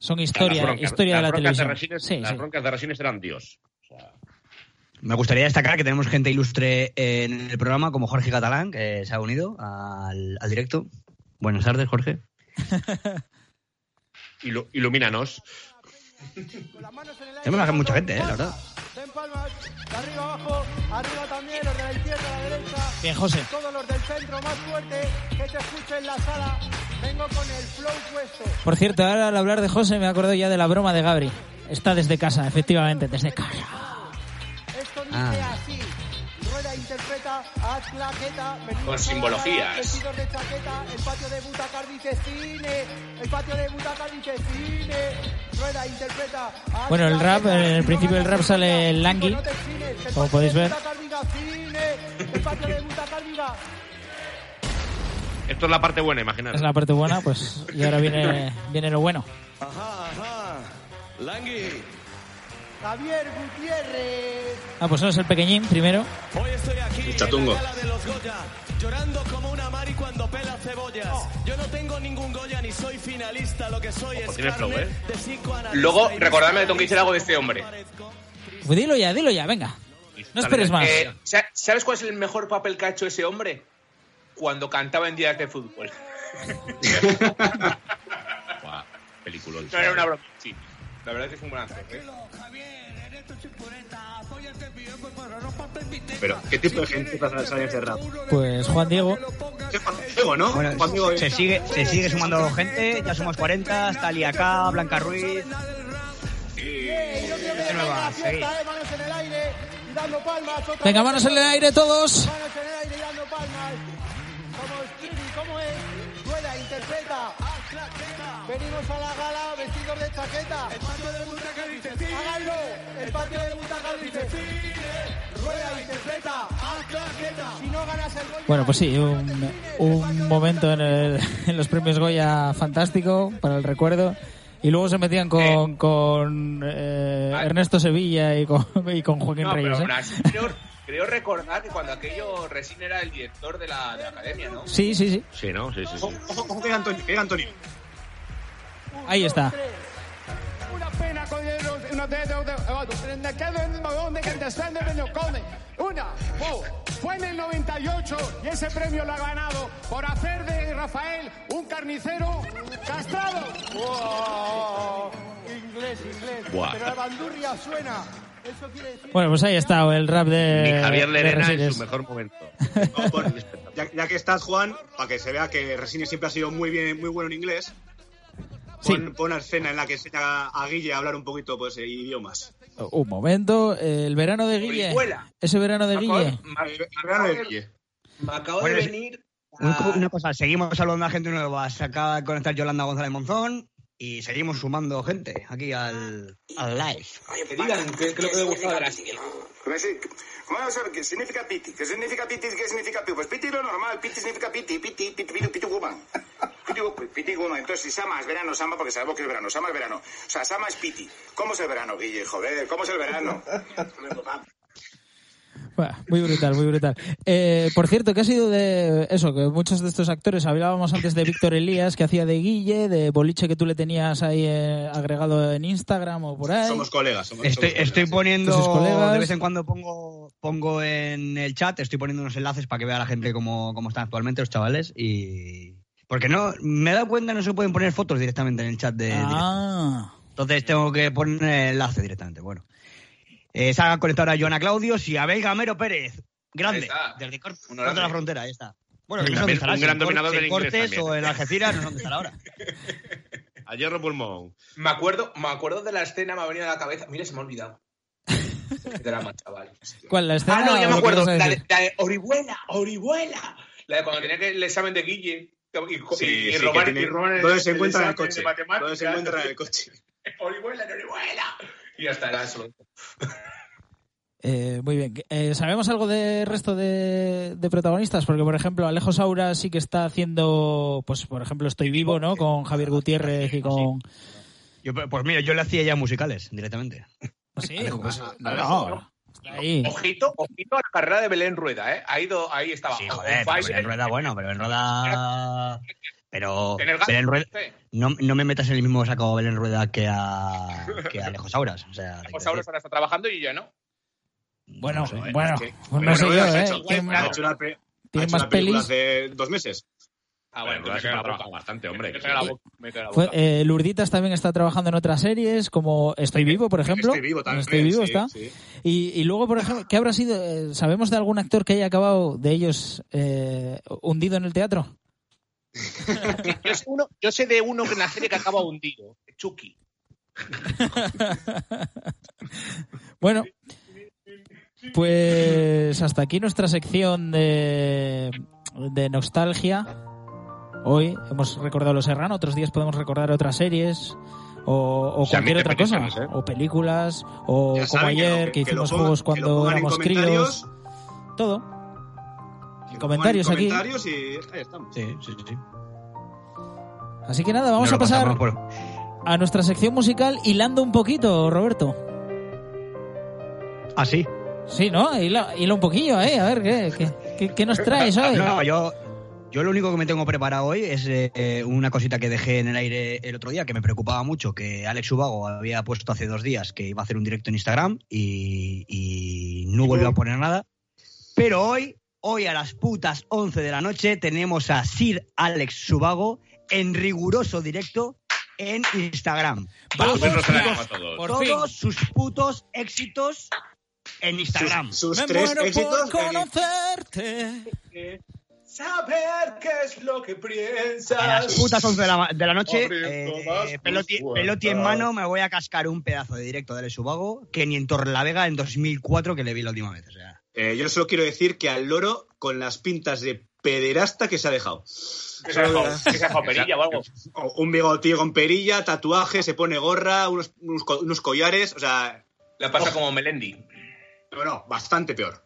Son historia, broncas- historia de la televisión. Resines- Sí, las sí. broncas de Resines eran Dios. O sea, Me gustaría destacar que tenemos gente ilustre en el programa, como Jorge Catalán, que se ha unido al, al directo. Buenas tardes, Jorge. ilu- ilumínanos. Tenemos mucha gente, eh, la verdad. Den palmas, de arriba abajo, arriba también, los de la izquierda, a la derecha. Bien, José. Todos los del centro, más fuerte, que te escuchen la sala. Vengo con el flow puesto. Por cierto, ahora al hablar de José me acuerdo ya de la broma de Gabri. Está desde casa, efectivamente, desde casa. Con simbologías. el patio de Butacar dice cine, el patio de Butacar dice cine, Rueda interpreta, haz Bueno, el rap, en el principio del rap sale el Langui, como patio podéis de ver. Butacar diga cine, el patio de Butacar diga Esto es la parte buena, imaginar. Es la parte buena, pues, y ahora viene, viene lo bueno. Ajá, ajá. Langui, Javier Gutiérrez. Ah, pues no es el pequeñín primero. hoy estoy aquí El chatungo. en la de los Goya, llorando como una Mari cuando pela cebollas. Yo no tengo ningún Goya ni soy finalista, lo que soy es tiene flow, carne ¿eh? de Luego, recordadme que no tengo que decir algo de este hombre. Pues dilo ya, dilo ya, venga. No esperes más. Eh, sa- ¿Sabes cuál es el mejor papel que ha hecho ese hombre? Cuando cantaba en días de fútbol. Buah, peliculón. No era una broma. La verdad es que es un buen actor. ¿eh? Pero, ¿qué tipo de gente pasa en ese rap? Pues Juan Diego. ¿Qué Juan Diego, no? Bueno, Juan Diego, se sigue, se sigue sumando gente, ya somos 40, está Liacá, Blanca Ruiz. Que Qué nueva, sí. manos en el aire y dando palmas. otra Venga, manos en el aire todos. Manos en el aire y dando palmas. Como Speedy, ¿cómo es? Rueda, interpreta. Venimos a la gala vestidos de chaqueta. El patio de Butaca dice sí. Háganlo. El patio de Butaca dice sí. Rueda, interpreta. Haz claqueta. Si no ganas el gol. Bueno, pues sí, un, un momento en, el- en los premios Goya fantástico para el recuerdo. Y luego se metían con, con eh, Ernesto Sevilla y con, y con Joaquín No, pero Reyes. ¿eh? creo, creo recordar que cuando aquello Resín era el director de la, de la academia, ¿no? Sí, sí, sí. Sí, ¿no? Sí, sí, sí. Ojo, ojo, ojo que Antonio. que Antonio. Ahí está. Una de- de- de- en de oh, fue en el 98 y ese premio lo ha ganado por hacer de Rafael un carnicero castrado. Oh, inglés, inglés. Pero la bandurria suena. Eso quiere decir. Bueno, pues ahí está el rap de. Ni Javier de Lerena en Resines. su mejor momento. No, por- ya, ya que estás, Juan, para que se vea que Resines siempre ha sido muy bien, muy bueno en inglés, Sí. pon, pon una escena en la que enseña a Guille a hablar un poquito pues eh, idiomas. Un momento, el verano de Guille. Ese verano de Guille. me- El verano de Guille. Me acabo de venir. A- Una cosa, seguimos saludando a gente nueva. Se acaba de conectar Yolanda González Monzón y seguimos sumando gente aquí al, al live. Que digan qué es lo que le de la sí, Vamos a saber qué significa piti. ¿Qué significa piti? ¿Qué significa piti? Pues piti lo normal. Piti significa piti, piti, piti, piti, piti, woman. Piti, piti, woman. Entonces, si sama es verano, sama, porque sabemos que es verano. Sama es verano. O sea, sama es piti. ¿Cómo es el verano, Guille? Joder, ¿cómo es el verano? Muy brutal, muy brutal. Eh, por cierto, que ha sido de eso, que muchos de estos actores, hablábamos antes de Víctor Elías, que hacía de Guille, de Boliche que tú le tenías ahí eh, agregado en Instagram o por ahí. Somos colegas. Somos, Estoy, somos estoy colegas. poniendo, de vez en cuando pongo, pongo en el chat, estoy poniendo unos enlaces para que vea la gente cómo, cómo están actualmente los chavales y... Porque no, me he dado cuenta no se pueden poner fotos directamente en el chat de... Ah, Entonces tengo que poner el enlace directamente, bueno. Eh, se ha conectado ahora Joana Claudios y Abel Gamero Pérez. Grande. Desde Cor- Un Corta grande. la frontera, ahí está. Bueno, Un no sé estará, un gran en dominador en del inglés Cortes también. o en Algeciras, no sé dónde estará ahora. A hierro pulmón. Me acuerdo, me acuerdo de la escena, me ha venido a la cabeza. Mira, se me ha olvidado. drama, chaval. ¿Cuál? ¿La escena Ah, no, ya me acuerdo. a La de, la de Orihuela, Orihuela. La de cuando tenía que el examen de Guille. Y, y, Sí, y sí, robar, tiene- y robar el, ¿Dónde se el encuentran en el examen coche? de. ¿Dónde se encuentran en el coche? Orihuela, Orihuela. Y ya está, era eso. Eh, muy bien. Eh, ¿Sabemos algo del resto de, de protagonistas? Porque, por ejemplo, Alejo Saura sí que está haciendo, pues, por ejemplo, Estoy Vivo, ¿no? Con Javier Gutiérrez y con... Yo, pues mira, yo le hacía ya musicales directamente. Sí, Alejo, pues, ah, no, no, ahí. Ojito, ojito a la carrera de Belén Rueda, ¿eh? Ha ido, ahí estaba. Sí, joder, Belén Rueda, bueno, pero Belén Rueda... Pero Belén Rueda... No, no me metas en el mismo saco a Belén Rueda que a, que a Alejo Sauras. O sea, Pues ahora ahora está trabajando y yo no. Bueno, bueno, pues no sé Bueno, yo, ha ¿eh? hecho- ¿Quién- ha hecho una pe- tiene más pelis? hace dos meses. Ah, Bueno, bueno, Rueda me se trabajado bastante, hombre. Eh, Lurditas también está trabajando en otras series, como Estoy Vivo, por ejemplo. Estoy vivo también. Estoy Vivo sí, está. sí. Y, y luego, por ejemplo, ¿qué habrá sido? eh, ¿Sabemos de algún actor que haya acabado de ellos eh, hundido en el teatro? Yo sé, uno, yo sé de uno que en la serie que acaba hundido. Chucky. Bueno, pues hasta aquí nuestra sección de, de nostalgia. Hoy hemos recordado Los Serrano, otros días podemos recordar otras series o, cualquier otra cosa, ¿eh? o películas, o Ya como saben ayer que, hicimos pongan- juegos cuando éramos críos. Todo. Comentarios en aquí. comentarios y ahí estamos. Sí, sí, sí. Así que nada, vamos a pasar por- a nuestra sección musical hilando un poquito, Roberto. Ah, sí. Sí, ¿no? Hila, hila un poquillo, ¿eh? A ver, ¿qué, qué, qué- qué nos traes hoy? No, yo, yo lo único que me tengo preparado hoy es eh, una cosita que dejé en el aire el otro día que me preocupaba mucho, que Alex Ubago había puesto hace dos días que iba a hacer un directo en Instagram y, y no volvió a poner nada. Pero hoy, hoy a las putas 11 de la noche tenemos a Sir Alex Subago en riguroso directo en Instagram. Vamos, coma a todos. Por Todos sus putos éxitos en Instagram. Sus, sus Me tres muero éxitos. por en- conocerte. Saber qué es lo que A las piensas. putas 11 de la, de la noche, eh, peloti, peloti en mano, me voy a cascar un pedazo de directo de Alex Ubago que ni en Torrelavega en 2004 que le vi la última vez. O sea, Eh, yo solo quiero decir que al loro con las pintas de pederasta que se ha dejado. Que se ha dejado- que se ha dejado perilla o algo. O Un bigotillo con perilla, tatuaje, se pone gorra, unos, unos, co- unos collares, o sea, La pasa como Melendi. bueno, bastante peor.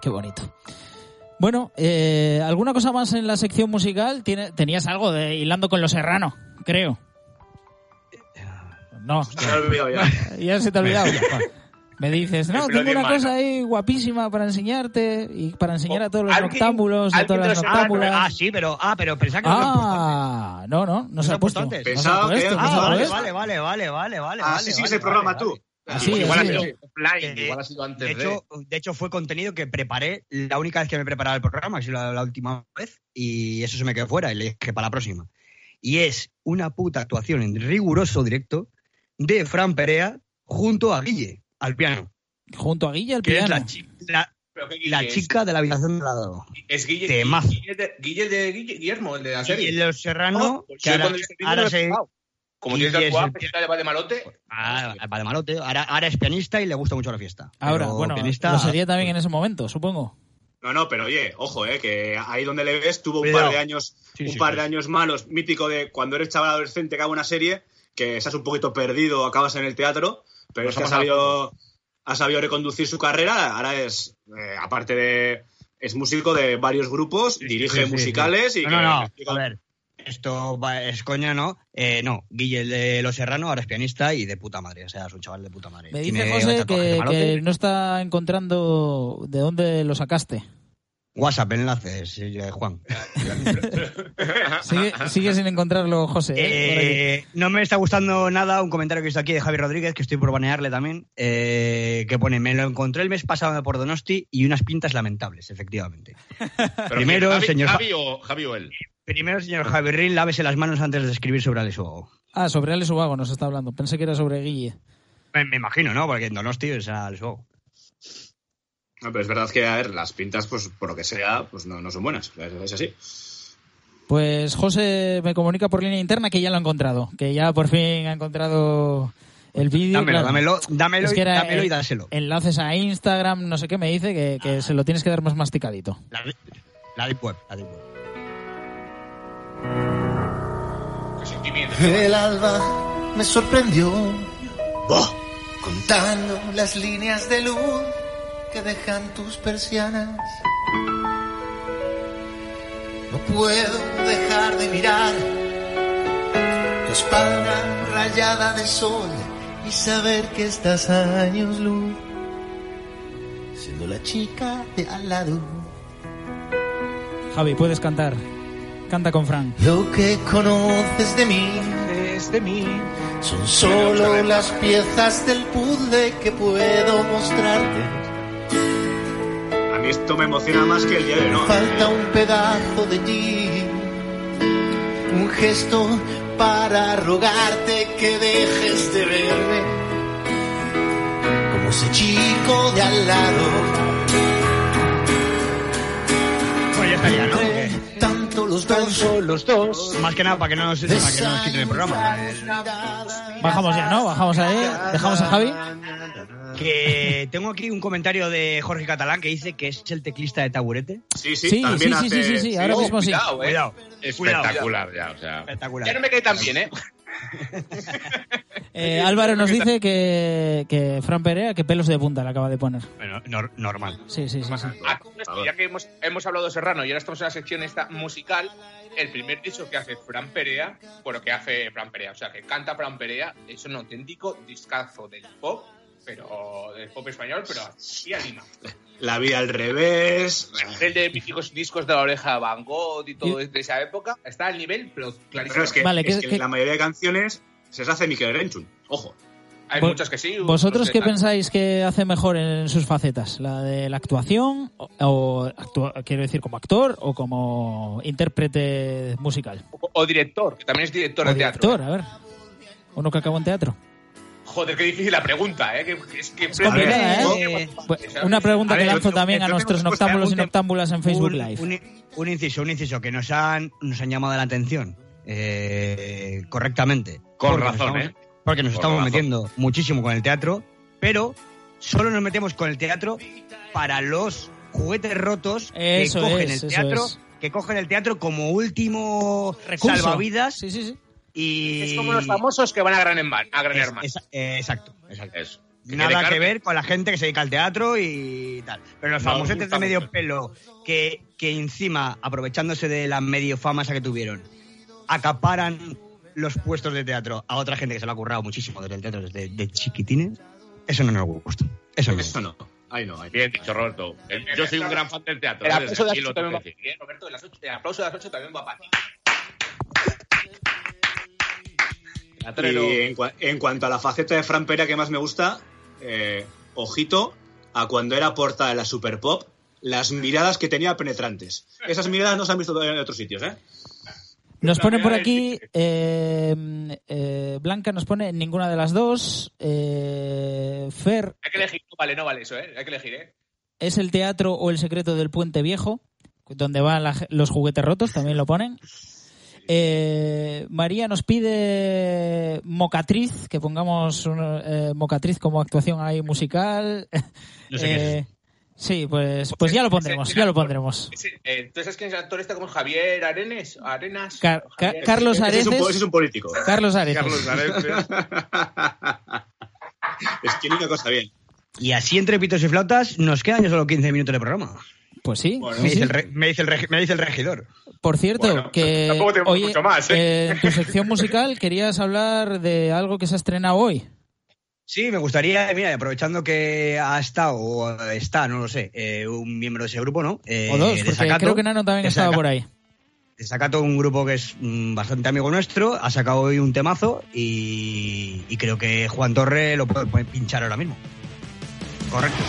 Qué bonito. Bueno, eh, ¿alguna cosa más en la sección musical? Tenías algo de hilando con los serrano, creo. No, Se me ha olvidado ya. ya se te ha olvidado. Me dices, no, tengo una cosa ahí guapísima para enseñarte y para enseñar a todos los ¿Alguien- noctámbulos y a todas las serrano? ah, noctámbulas. sí, pero, ah, pero pensaba que. Ah, no, no, no se ha puesto. antes. Pensaba que- puesto, no Ah, vale, vale, vale, vale, vale, vale. Así vale, sigues vale, el programa vale, tú. vale. Así, igual ha sido offline, igual ha sido antes De hecho, de hecho, fue contenido que preparé la única vez que me preparaba el programa, que es la, la última vez, y eso se me quedó fuera y le dije para la próxima. Y es una puta actuación en riguroso directo de Fran Perea junto a Guille, al piano. Junto a Guille, el Que es piano. la, chi- la- que Guille la es- chica de la habitación de lado. Es Guille, Temazo. Guille, de, Guille de Guille- Guillermo, el de la serie. El de los Serrano, Oh, pues que ahora, ahora se. Como Guille es el pi- está de de malote. Ah, vale, malote. Ahora, ahora es pianista y le gusta mucho la fiesta. Ahora, Pero bueno, pianista- lo sería también en ese momento, supongo. No, no, pero oye, ojo, eh, que ahí donde le ves tuvo un Cuidado. par de años, Sí, un sí, par sí. de años malos, mítico de cuando eres chaval adolescente que haga una serie, que estás un poquito perdido, acabas en el teatro, pero Nos es que ha sabido, ha sabido reconducir su carrera, ahora es, eh, aparte de, es músico de varios grupos, dirige Sí, sí, musicales y No, que- no, no. A ver, esto va- es coña, ¿no? Eh, no, Guille de Los Serrano ahora es pianista y de puta madre. O sea, es un chaval de puta madre. Me dice José que no está encontrando de dónde lo sacaste. WhatsApp, enlaces, eh, Juan. Sigue, sigue sin encontrarlo, José. ¿eh? Eh, no me está gustando nada un comentario que está aquí de Javi Rodríguez, que estoy por banearle también, eh, que pone, me lo encontré el mes pasado por Donosti y unas pintas lamentables, efectivamente. Pero primero, ¿quién, Javi, señor- Javi o, Javi o él. Primero, señor Javi Rin, lávese las manos antes de escribir sobre Alex Ubago. Ah, sobre Alex Ubago nos está hablando. Pensé que era sobre Guille. Me, me imagino, ¿no? Porque en Donosti es Alex Ubago. No, pero es verdad que, a ver, las pintas, pues por lo que sea, pues no, no son buenas, es, así. Pues José me comunica por línea interna que ya lo ha encontrado, que ya por fin ha encontrado el vídeo. Dámelo, claro. dámelo, dámelo, Es que era, dámelo y dáselo. Enlaces a Instagram, no sé qué me dice, que, que se lo tienes que dar más masticadito. La, la deep web, la deep web. Qué sentimiento. El alba me sorprendió, contando las líneas de luz que dejan tus persianas. No puedo dejar de mirar tu espalda rayada de sol y saber que estás a años luz, siendo la chica de al lado. Javi, puedes cantar. Canta con Fran. Lo que conoces de mí Es de mí. son solo las piezas del puzzle que puedo mostrarte. Mí esto me emociona más que el diario, ¿no? Falta un pedazo de ti, un gesto para rogarte que dejes de verme como ese chico de al lado. Bueno, ya estaría, ¿no? Tanto los dos, los dos. Más que nada para que no nos, para que no nos quiten el programa. Bajamos ya, ¿no? Bajamos ahí. Dejamos a Javi. Que tengo aquí un comentario de Jorge Catalán que dice que es el teclista de Taburete. Sí, sí, Sí, también sí, sí, hace... sí, sí, sí, ahora Oh, mismo sí. cuidado, eh. Cuidado. Espectacular ya, o sea. Espectacular. Ya no me cae tan bien, ¿eh? Eh, Álvaro nos dice que, que Fran Perea, que pelos de punta le acaba de poner. Bueno, nor- normal. Sí, sí, sí. sí. Ah, ya que hemos, hemos hablado de Serrano y ahora estamos en la sección esta musical, el primer disco que hace Fran Perea, bueno, que hace Fran Perea, o sea, que canta Fran Perea, es un auténtico discazo del pop, pero del pop español, pero así a Lima. La vida al revés. El de míticos discos de la oreja Van Gogh y todo de esa época, está al nivel, pero clarísimo. Pero es que, Vale, es ¿qué- que qué- la mayoría de canciones se las hace Mikel Renchun. Ojo. Hay Vo- muchas que sí. ¿Vosotros otros qué que tal. pensáis que hace mejor en sus facetas? ¿La de la actuación? ¿O, o actua- quiero decir, como actor o como intérprete musical? O, o director, que también es director O de teatro. director, a ver. Uno que acabó en teatro. Joder, qué difícil la pregunta, ¿eh? Que, que es que Es complicada, Eh, ¿eh? Una pregunta A que ver, lanzo yo- también a yo nuestros noctámbulos y noctámbulas en Facebook un, Live. Un, un inciso, un inciso que nos han, nos han llamado la atención eh, correctamente. Con Porque nos razón, estamos- ¿eh? Porque nos Con estamos razón. metiendo muchísimo con el teatro, pero solo nos metemos con el teatro para los juguetes rotos Eso que cogen es, el teatro, es. que cogen el teatro como último Recurso. salvavidas Sí, sí, sí. Y Es como los famosos que van a Gran Hermano. A Gran Es- Hermano. es- eh, exacto, exacto. Eso. Que Nada que ver con la gente que se dedica al teatro y tal. Pero los No, famosetes de medio pelo que, que encima, aprovechándose de la medio fama esa que tuvieron, acaparan los puestos de teatro a otra gente que se lo ha currado muchísimo desde el teatro, desde de chiquitines, eso no nos gusta. Eso no. Eso no. Ahí no, no. Bien dicho, Roberto. Yo soy un gran fan del teatro. El ¿eh? aplauso de las aquí 8 lo también tengo va que para ti, ¿eh, Roberto. de las ocho- El aplauso de las 8 también va para ti. Y en, cua- en cuanto a la faceta de Fran Pera que más me gusta, eh, ojito a cuando era portada de la Super Pop, las miradas que tenía penetrantes. Esas miradas no se han visto todavía en otros sitios, ¿eh? Nos La ponen por aquí, eh, eh, Blanca nos pone ninguna de las dos. Eh, Fer, Hay que elegir. No vale, no vale eso, ¿eh? Hay que elegir, ¿eh? ¿es el teatro o el secreto del puente viejo? Donde van la los juguetes rotos, también lo ponen. Eh, María nos pide Mocatriz, que pongamos una, eh, Mocatriz como actuación ahí musical. No sé qué es Eh, Sí, pues, pues ya lo pondremos, ya lo pondremos. Ese, eh, ¿Entonces quién es el actor este? como Javier Arenes? Arenas. Car- Ca- Javier- Carlos Ese es, un, Areces. ese es un político. Carlos Areces. Carlos Areces. es que ni una cosa bien. Y así entre pitos y flautas nos quedan ya solo 15 minutos de programa. Pues sí, Bueno, Me sí. dice, el, re- me dice el regi- me dice el regidor. Por cierto, Bueno, que oye, mucho más, ¿eh? eh, en tu sección musical querías hablar de algo que se ha estrenado hoy. Sí, me gustaría, mira, aprovechando que ha estado, o está, no lo sé, eh, un miembro de ese grupo, ¿no? Eh, o dos, porque creo que Nano también estaba por ahí. de Sacato, un grupo que es mm, bastante amigo nuestro, ha sacado hoy un temazo y, y creo que Juan Torre lo puede, puede pinchar ahora mismo. Correcto.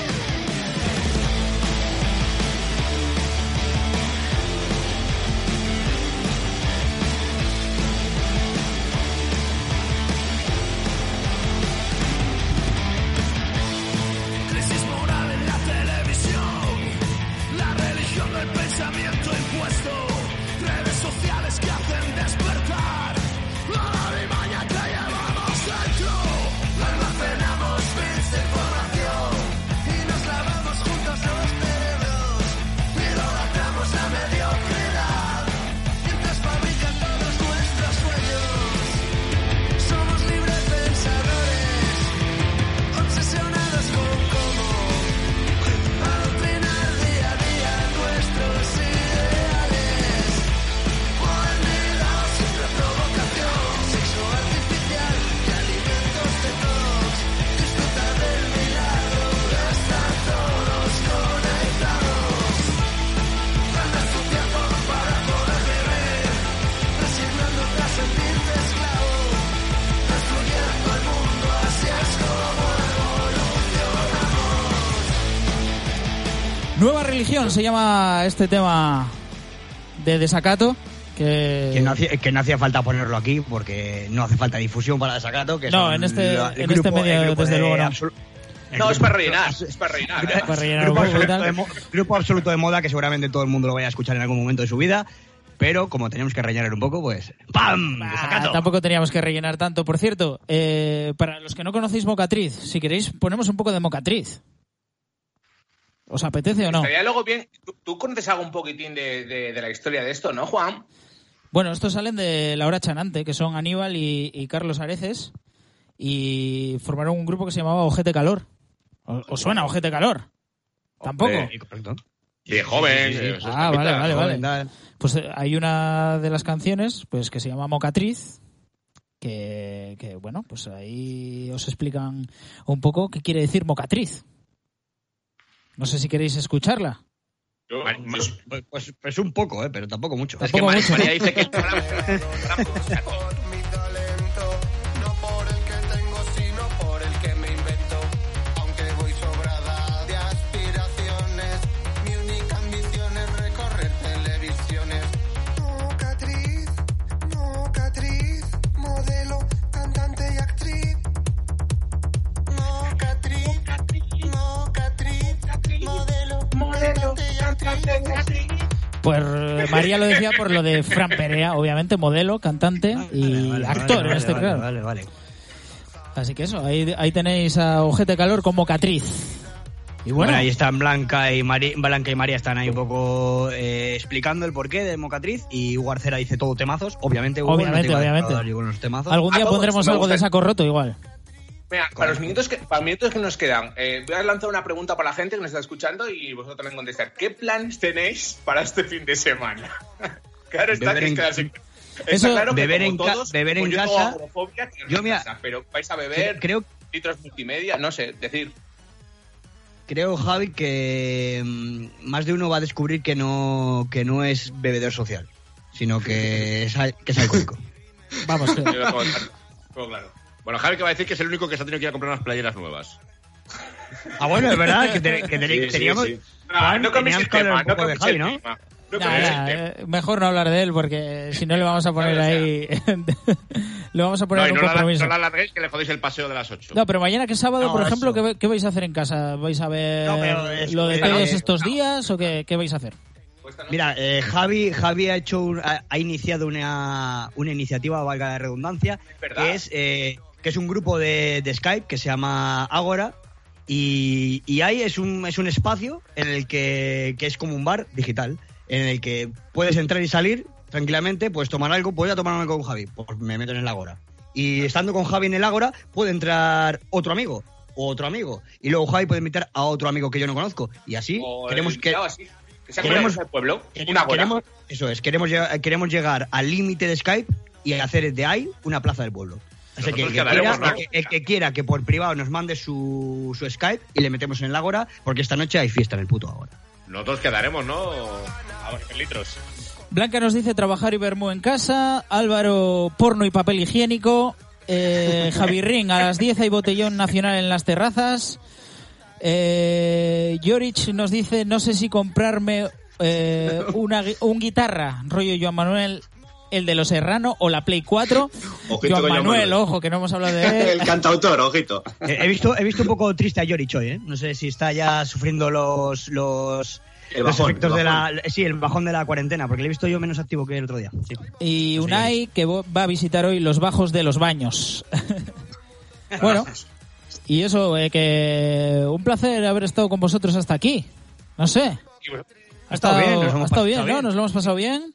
Se llama este tema de desacato. Que, Que no, hacía, que no hacía falta ponerlo aquí porque no hace falta difusión para desacato. Que No, en este- la- en este grupo- medio, desde de luego, no. es para rellenar, es para rellenar. ¿eh? Para rellenar grupo, absoluto de mo- grupo absoluto de moda que seguramente todo el mundo lo vaya a escuchar en algún momento de su vida. Pero como tenemos que rellenar un poco, pues ¡pam! Ah, Desacato. tampoco teníamos que rellenar tanto. Por cierto, eh, para los que no conocéis Mocatriz, si queréis, ponemos un poco de Mocatriz. ¿Os apetece o no? Estaría luego bien. ¿Tú, tú conoces algo un poquitín de, de- de la historia de esto, ¿no, Juan? Bueno, estos salen de La Hora Chanante, que son Aníbal y, y Carlos Areces, y formaron un grupo que se llamaba Ojete Calor. ¿O- ¿Os suena Ojete Calor? ¿Tampoco? Hombre, joven. Sí, sí, sí. eh, Ah, vale, vale, Joven, vale. Pues eh, hay una de las canciones pues que se llama Mocatriz, que, que, bueno, pues ahí os explican un poco qué quiere decir Mocatriz. No sé si queréis escucharla. Yo- Pues, pues- pues un poco, ¿eh? pero tampoco mucho. es que Tampoco mucho. María dice que María lo decía por lo de Fran Perea, obviamente, modelo, cantante y Vale, actor vale, en este vale, caso. Vale, vale. Así que eso, ahí, ahí tenéis a Ojete Calor con Mocatriz. Y Bueno, bueno, ahí están Blanca y, Mari- Blanca y María están ahí un poco eh, explicando el porqué de Mocatriz y Hugo Arcera dice todo temazos, obviamente. Hugo, Obviamente, no obviamente. algún día pondremos algo de saco roto igual. Mira, para los minutos que, para minutos que nos quedan, eh, voy a lanzar una pregunta para la gente que nos está escuchando y vosotros también contestar. ¿Qué planes tenéis para este fin de semana? claro está Beber que es en- Eso, claro que beber en todos, beber pues en yo casa- Yo, mira, casa, pero vais a beber Creo, litros multimedia, no sé, decir. creo, Javi, que mm, más de uno va a descubrir que no, que no es bebedor social, sino que es, que es alcohólico. Vamos, claro. Tengo claro. Bueno, Javi que va a decir que es el único que se ha tenido que ir a comprar unas playeras nuevas. Ah, bueno, es verdad que, te- que te- Sí, sí, teníamos... sí. No, Juan, no cambiéis teníamos el tema, no de Javi, el ¿no? tema. No tema. eh, mejor no hablar de él porque si no le vamos a poner ahí. le vamos a poner No, un no la, compromiso. no la que le jodéis el paseo de las 8. No, pero mañana que es sábado, No, por ejemplo. ¿qué, qué vais a hacer en casa? ¿Vais a ver No, pero es- lo de es- todos estos días o qué, qué vais a hacer? ¿no? Mira, eh, Javi, Javi ha hecho un- ha, ha iniciado una, una iniciativa, valga la redundancia, verdad. que es, eh, que es un grupo de, de Skype que se llama Agora. Y, y ahí es un, es un espacio en el que, que es como un bar digital, en el que puedes entrar y salir tranquilamente, puedes tomar algo, voy a tomarme con Javi, pues me meto en el Agora. Y estando con Javi en el Agora, puede entrar otro amigo, o otro amigo, y luego Javi puede invitar a otro amigo que yo no conozco. Y así O queremos que, así, que queremos- el pueblo, Queremos- queremos- eso es, queremos queremos llegar al límite de Skype y hacer de ahí una plaza del pueblo. Así que el que, quiera, ¿no? el que- el que quiera que por privado nos mande su, su Skype y le metemos en el Ágora, porque esta noche hay fiesta en el puto Ágora. Nosotros quedaremos, ¿no? A ver, litros. Blanca nos dice trabajar y vermú en casa. Álvaro, porno y papel higiénico. Eh, Javi Ring, a las 10 hay botellón nacional en las terrazas. Eh, Yorich nos dice, no sé si comprarme eh, una, un guitarra, rollo Joan Manuel, el de los Serrano o la Play 4. Ojito Joan Manuel, Manuel. ojo, que no hemos hablado de él. El cantautor, ojito. Eh, he, visto, he visto un poco triste a Yorich hoy, ¿eh? No sé si está ya sufriendo los, los, El los efectos el de la... bajón. Sí, el bajón de la cuarentena, porque le he visto yo menos activo que el otro día. Sí. Y Unai, que va a visitar hoy los bajos de los baños. bueno, y eso, eh, que un placer haber estado con vosotros hasta aquí. No sé. Ha estado bien, nos hemos ha estado bien, ¿no? bien. Nos lo hemos pasado bien.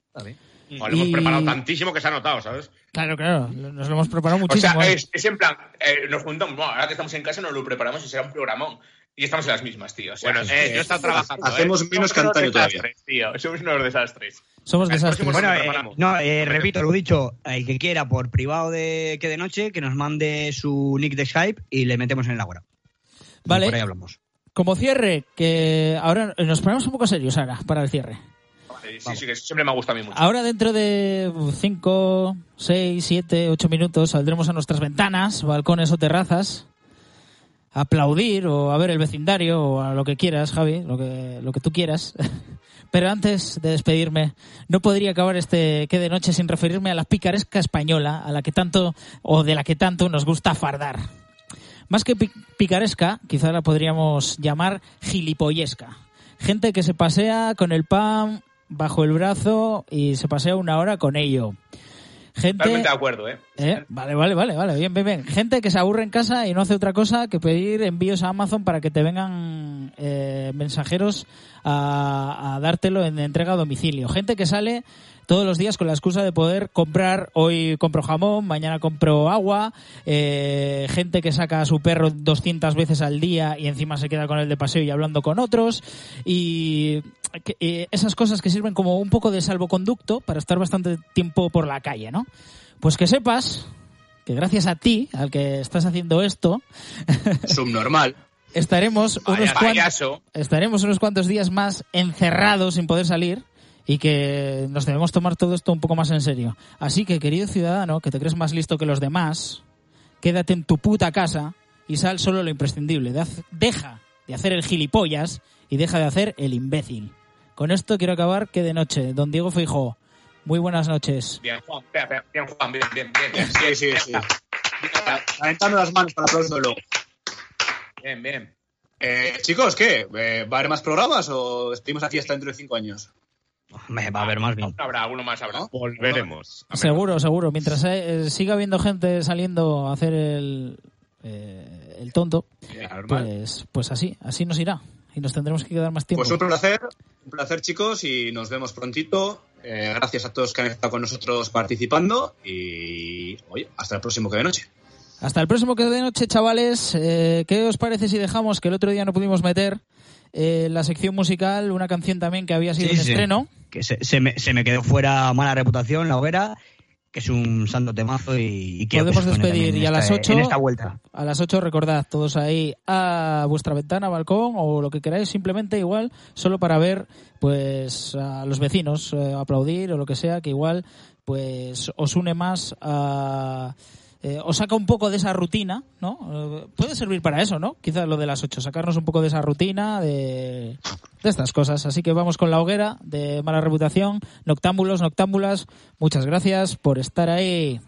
Joder, hemos Y- preparado tantísimo que se ha notado, ¿sabes? Claro, claro, nos lo hemos preparado O muchísimo. sea, ¿eh? es, es en plan, eh, nos juntamos, bueno, ahora que estamos en casa nos lo preparamos y será un programón. Y estamos en las mismas, tío. O sea, Bueno, eh, yo he estado trabajando. Hacemos ¿eh? menos Somos unos antaño todavía. desastres, tío. Somos unos desastres. Somos desastres. Bueno, eh, no, eh, repito, lo dicho, el que quiera por privado de que de noche, que nos mande su nick de Skype y le metemos en el Ágora. Vale. Por ahí hablamos. Como cierre, que ahora nos ponemos un poco serios ahora para el cierre. Sí, sí, sí, que siempre me ha gustado a mí mucho. Ahora dentro de 5, 6, 7, 8 minutos saldremos a nuestras ventanas, balcones o terrazas aplaudir o a ver el vecindario o a lo que quieras, Javi, lo que, lo que tú quieras. Pero antes de despedirme, no podría acabar este que de noche sin referirme a la picaresca española, a la que tanto o de la que tanto nos gusta fardar. Más que pi- picaresca, quizá la podríamos llamar gilipollesca. Gente que se pasea con el pan bajo el brazo y se pasea una hora con ello. Gente, Totalmente de acuerdo, ¿eh? ¿Eh? Vale, vale, vale, vale, bien, bien, bien. Gente que se aburre en casa y no hace otra cosa que pedir envíos a Amazon para que te vengan eh, mensajeros a, a dártelo en entrega a domicilio. Gente que sale todos los días con la excusa de poder comprar, hoy compro jamón, mañana compro agua, eh, gente que saca a su perro 200 veces al día y encima se queda con él de paseo y hablando con otros. Y eh, esas cosas que sirven como un poco de salvoconducto para estar bastante tiempo por la calle, ¿no? Pues que sepas que gracias a ti, al que estás haciendo esto, Subnormal. estaremos unos, cuantos, estaremos unos cuantos días más encerrados sin poder salir y que nos debemos tomar todo esto un poco más en serio. Así que, querido ciudadano, que te crees más listo que los demás, quédate en tu puta casa y sal solo lo imprescindible. Deja de hacer el gilipollas y deja de hacer el imbécil. Con esto quiero acabar que de noche. Don Diego Feijóo, muy buenas noches. Bien, Juan, bien, bien, bien, Juan, bien, bien, bien, bien, Sí, sí, sí. Calentando las manos para aplaudirlo. bien, bien. Eh, chicos, ¿qué? Eh, ¿Va a haber más programas o despedimos la fiesta dentro de cinco años? Me va a haber más bien. Habrá, alguno más habrá. Volveremos. Seguro, seguro. Mientras eh, siga habiendo gente saliendo a hacer el, eh, el tonto, pues, pues así, así nos irá. Y nos tendremos que quedar más tiempo. Pues un placer, un placer chicos y nos vemos prontito. Eh, gracias a todos que han estado con nosotros participando y oye, hasta el próximo que de noche. Hasta el próximo que de noche, chavales. Eh, ¿Qué os parece si dejamos que el otro día no pudimos meter eh, la sección musical, una canción también que había sido Sí, un sí. estreno? Que se, se me, se me quedó fuera mala reputación, la hoguera, que es un santo temazo y, y que Podemos despedir y a las esta- 8 En esta vuelta. A las 8 recordad todos ahí a vuestra ventana, balcón o lo que queráis, simplemente igual, solo para ver pues a los vecinos eh, aplaudir o lo que sea, que igual pues os une más a eh, os saca un poco de esa rutina, ¿no? Eh, puede servir para eso, ¿no? Quizás lo de las 8, sacarnos un poco de esa rutina de, de estas cosas. Así que vamos con la hoguera de mala reputación. Noctámbulos, noctámbulas, muchas gracias por estar ahí.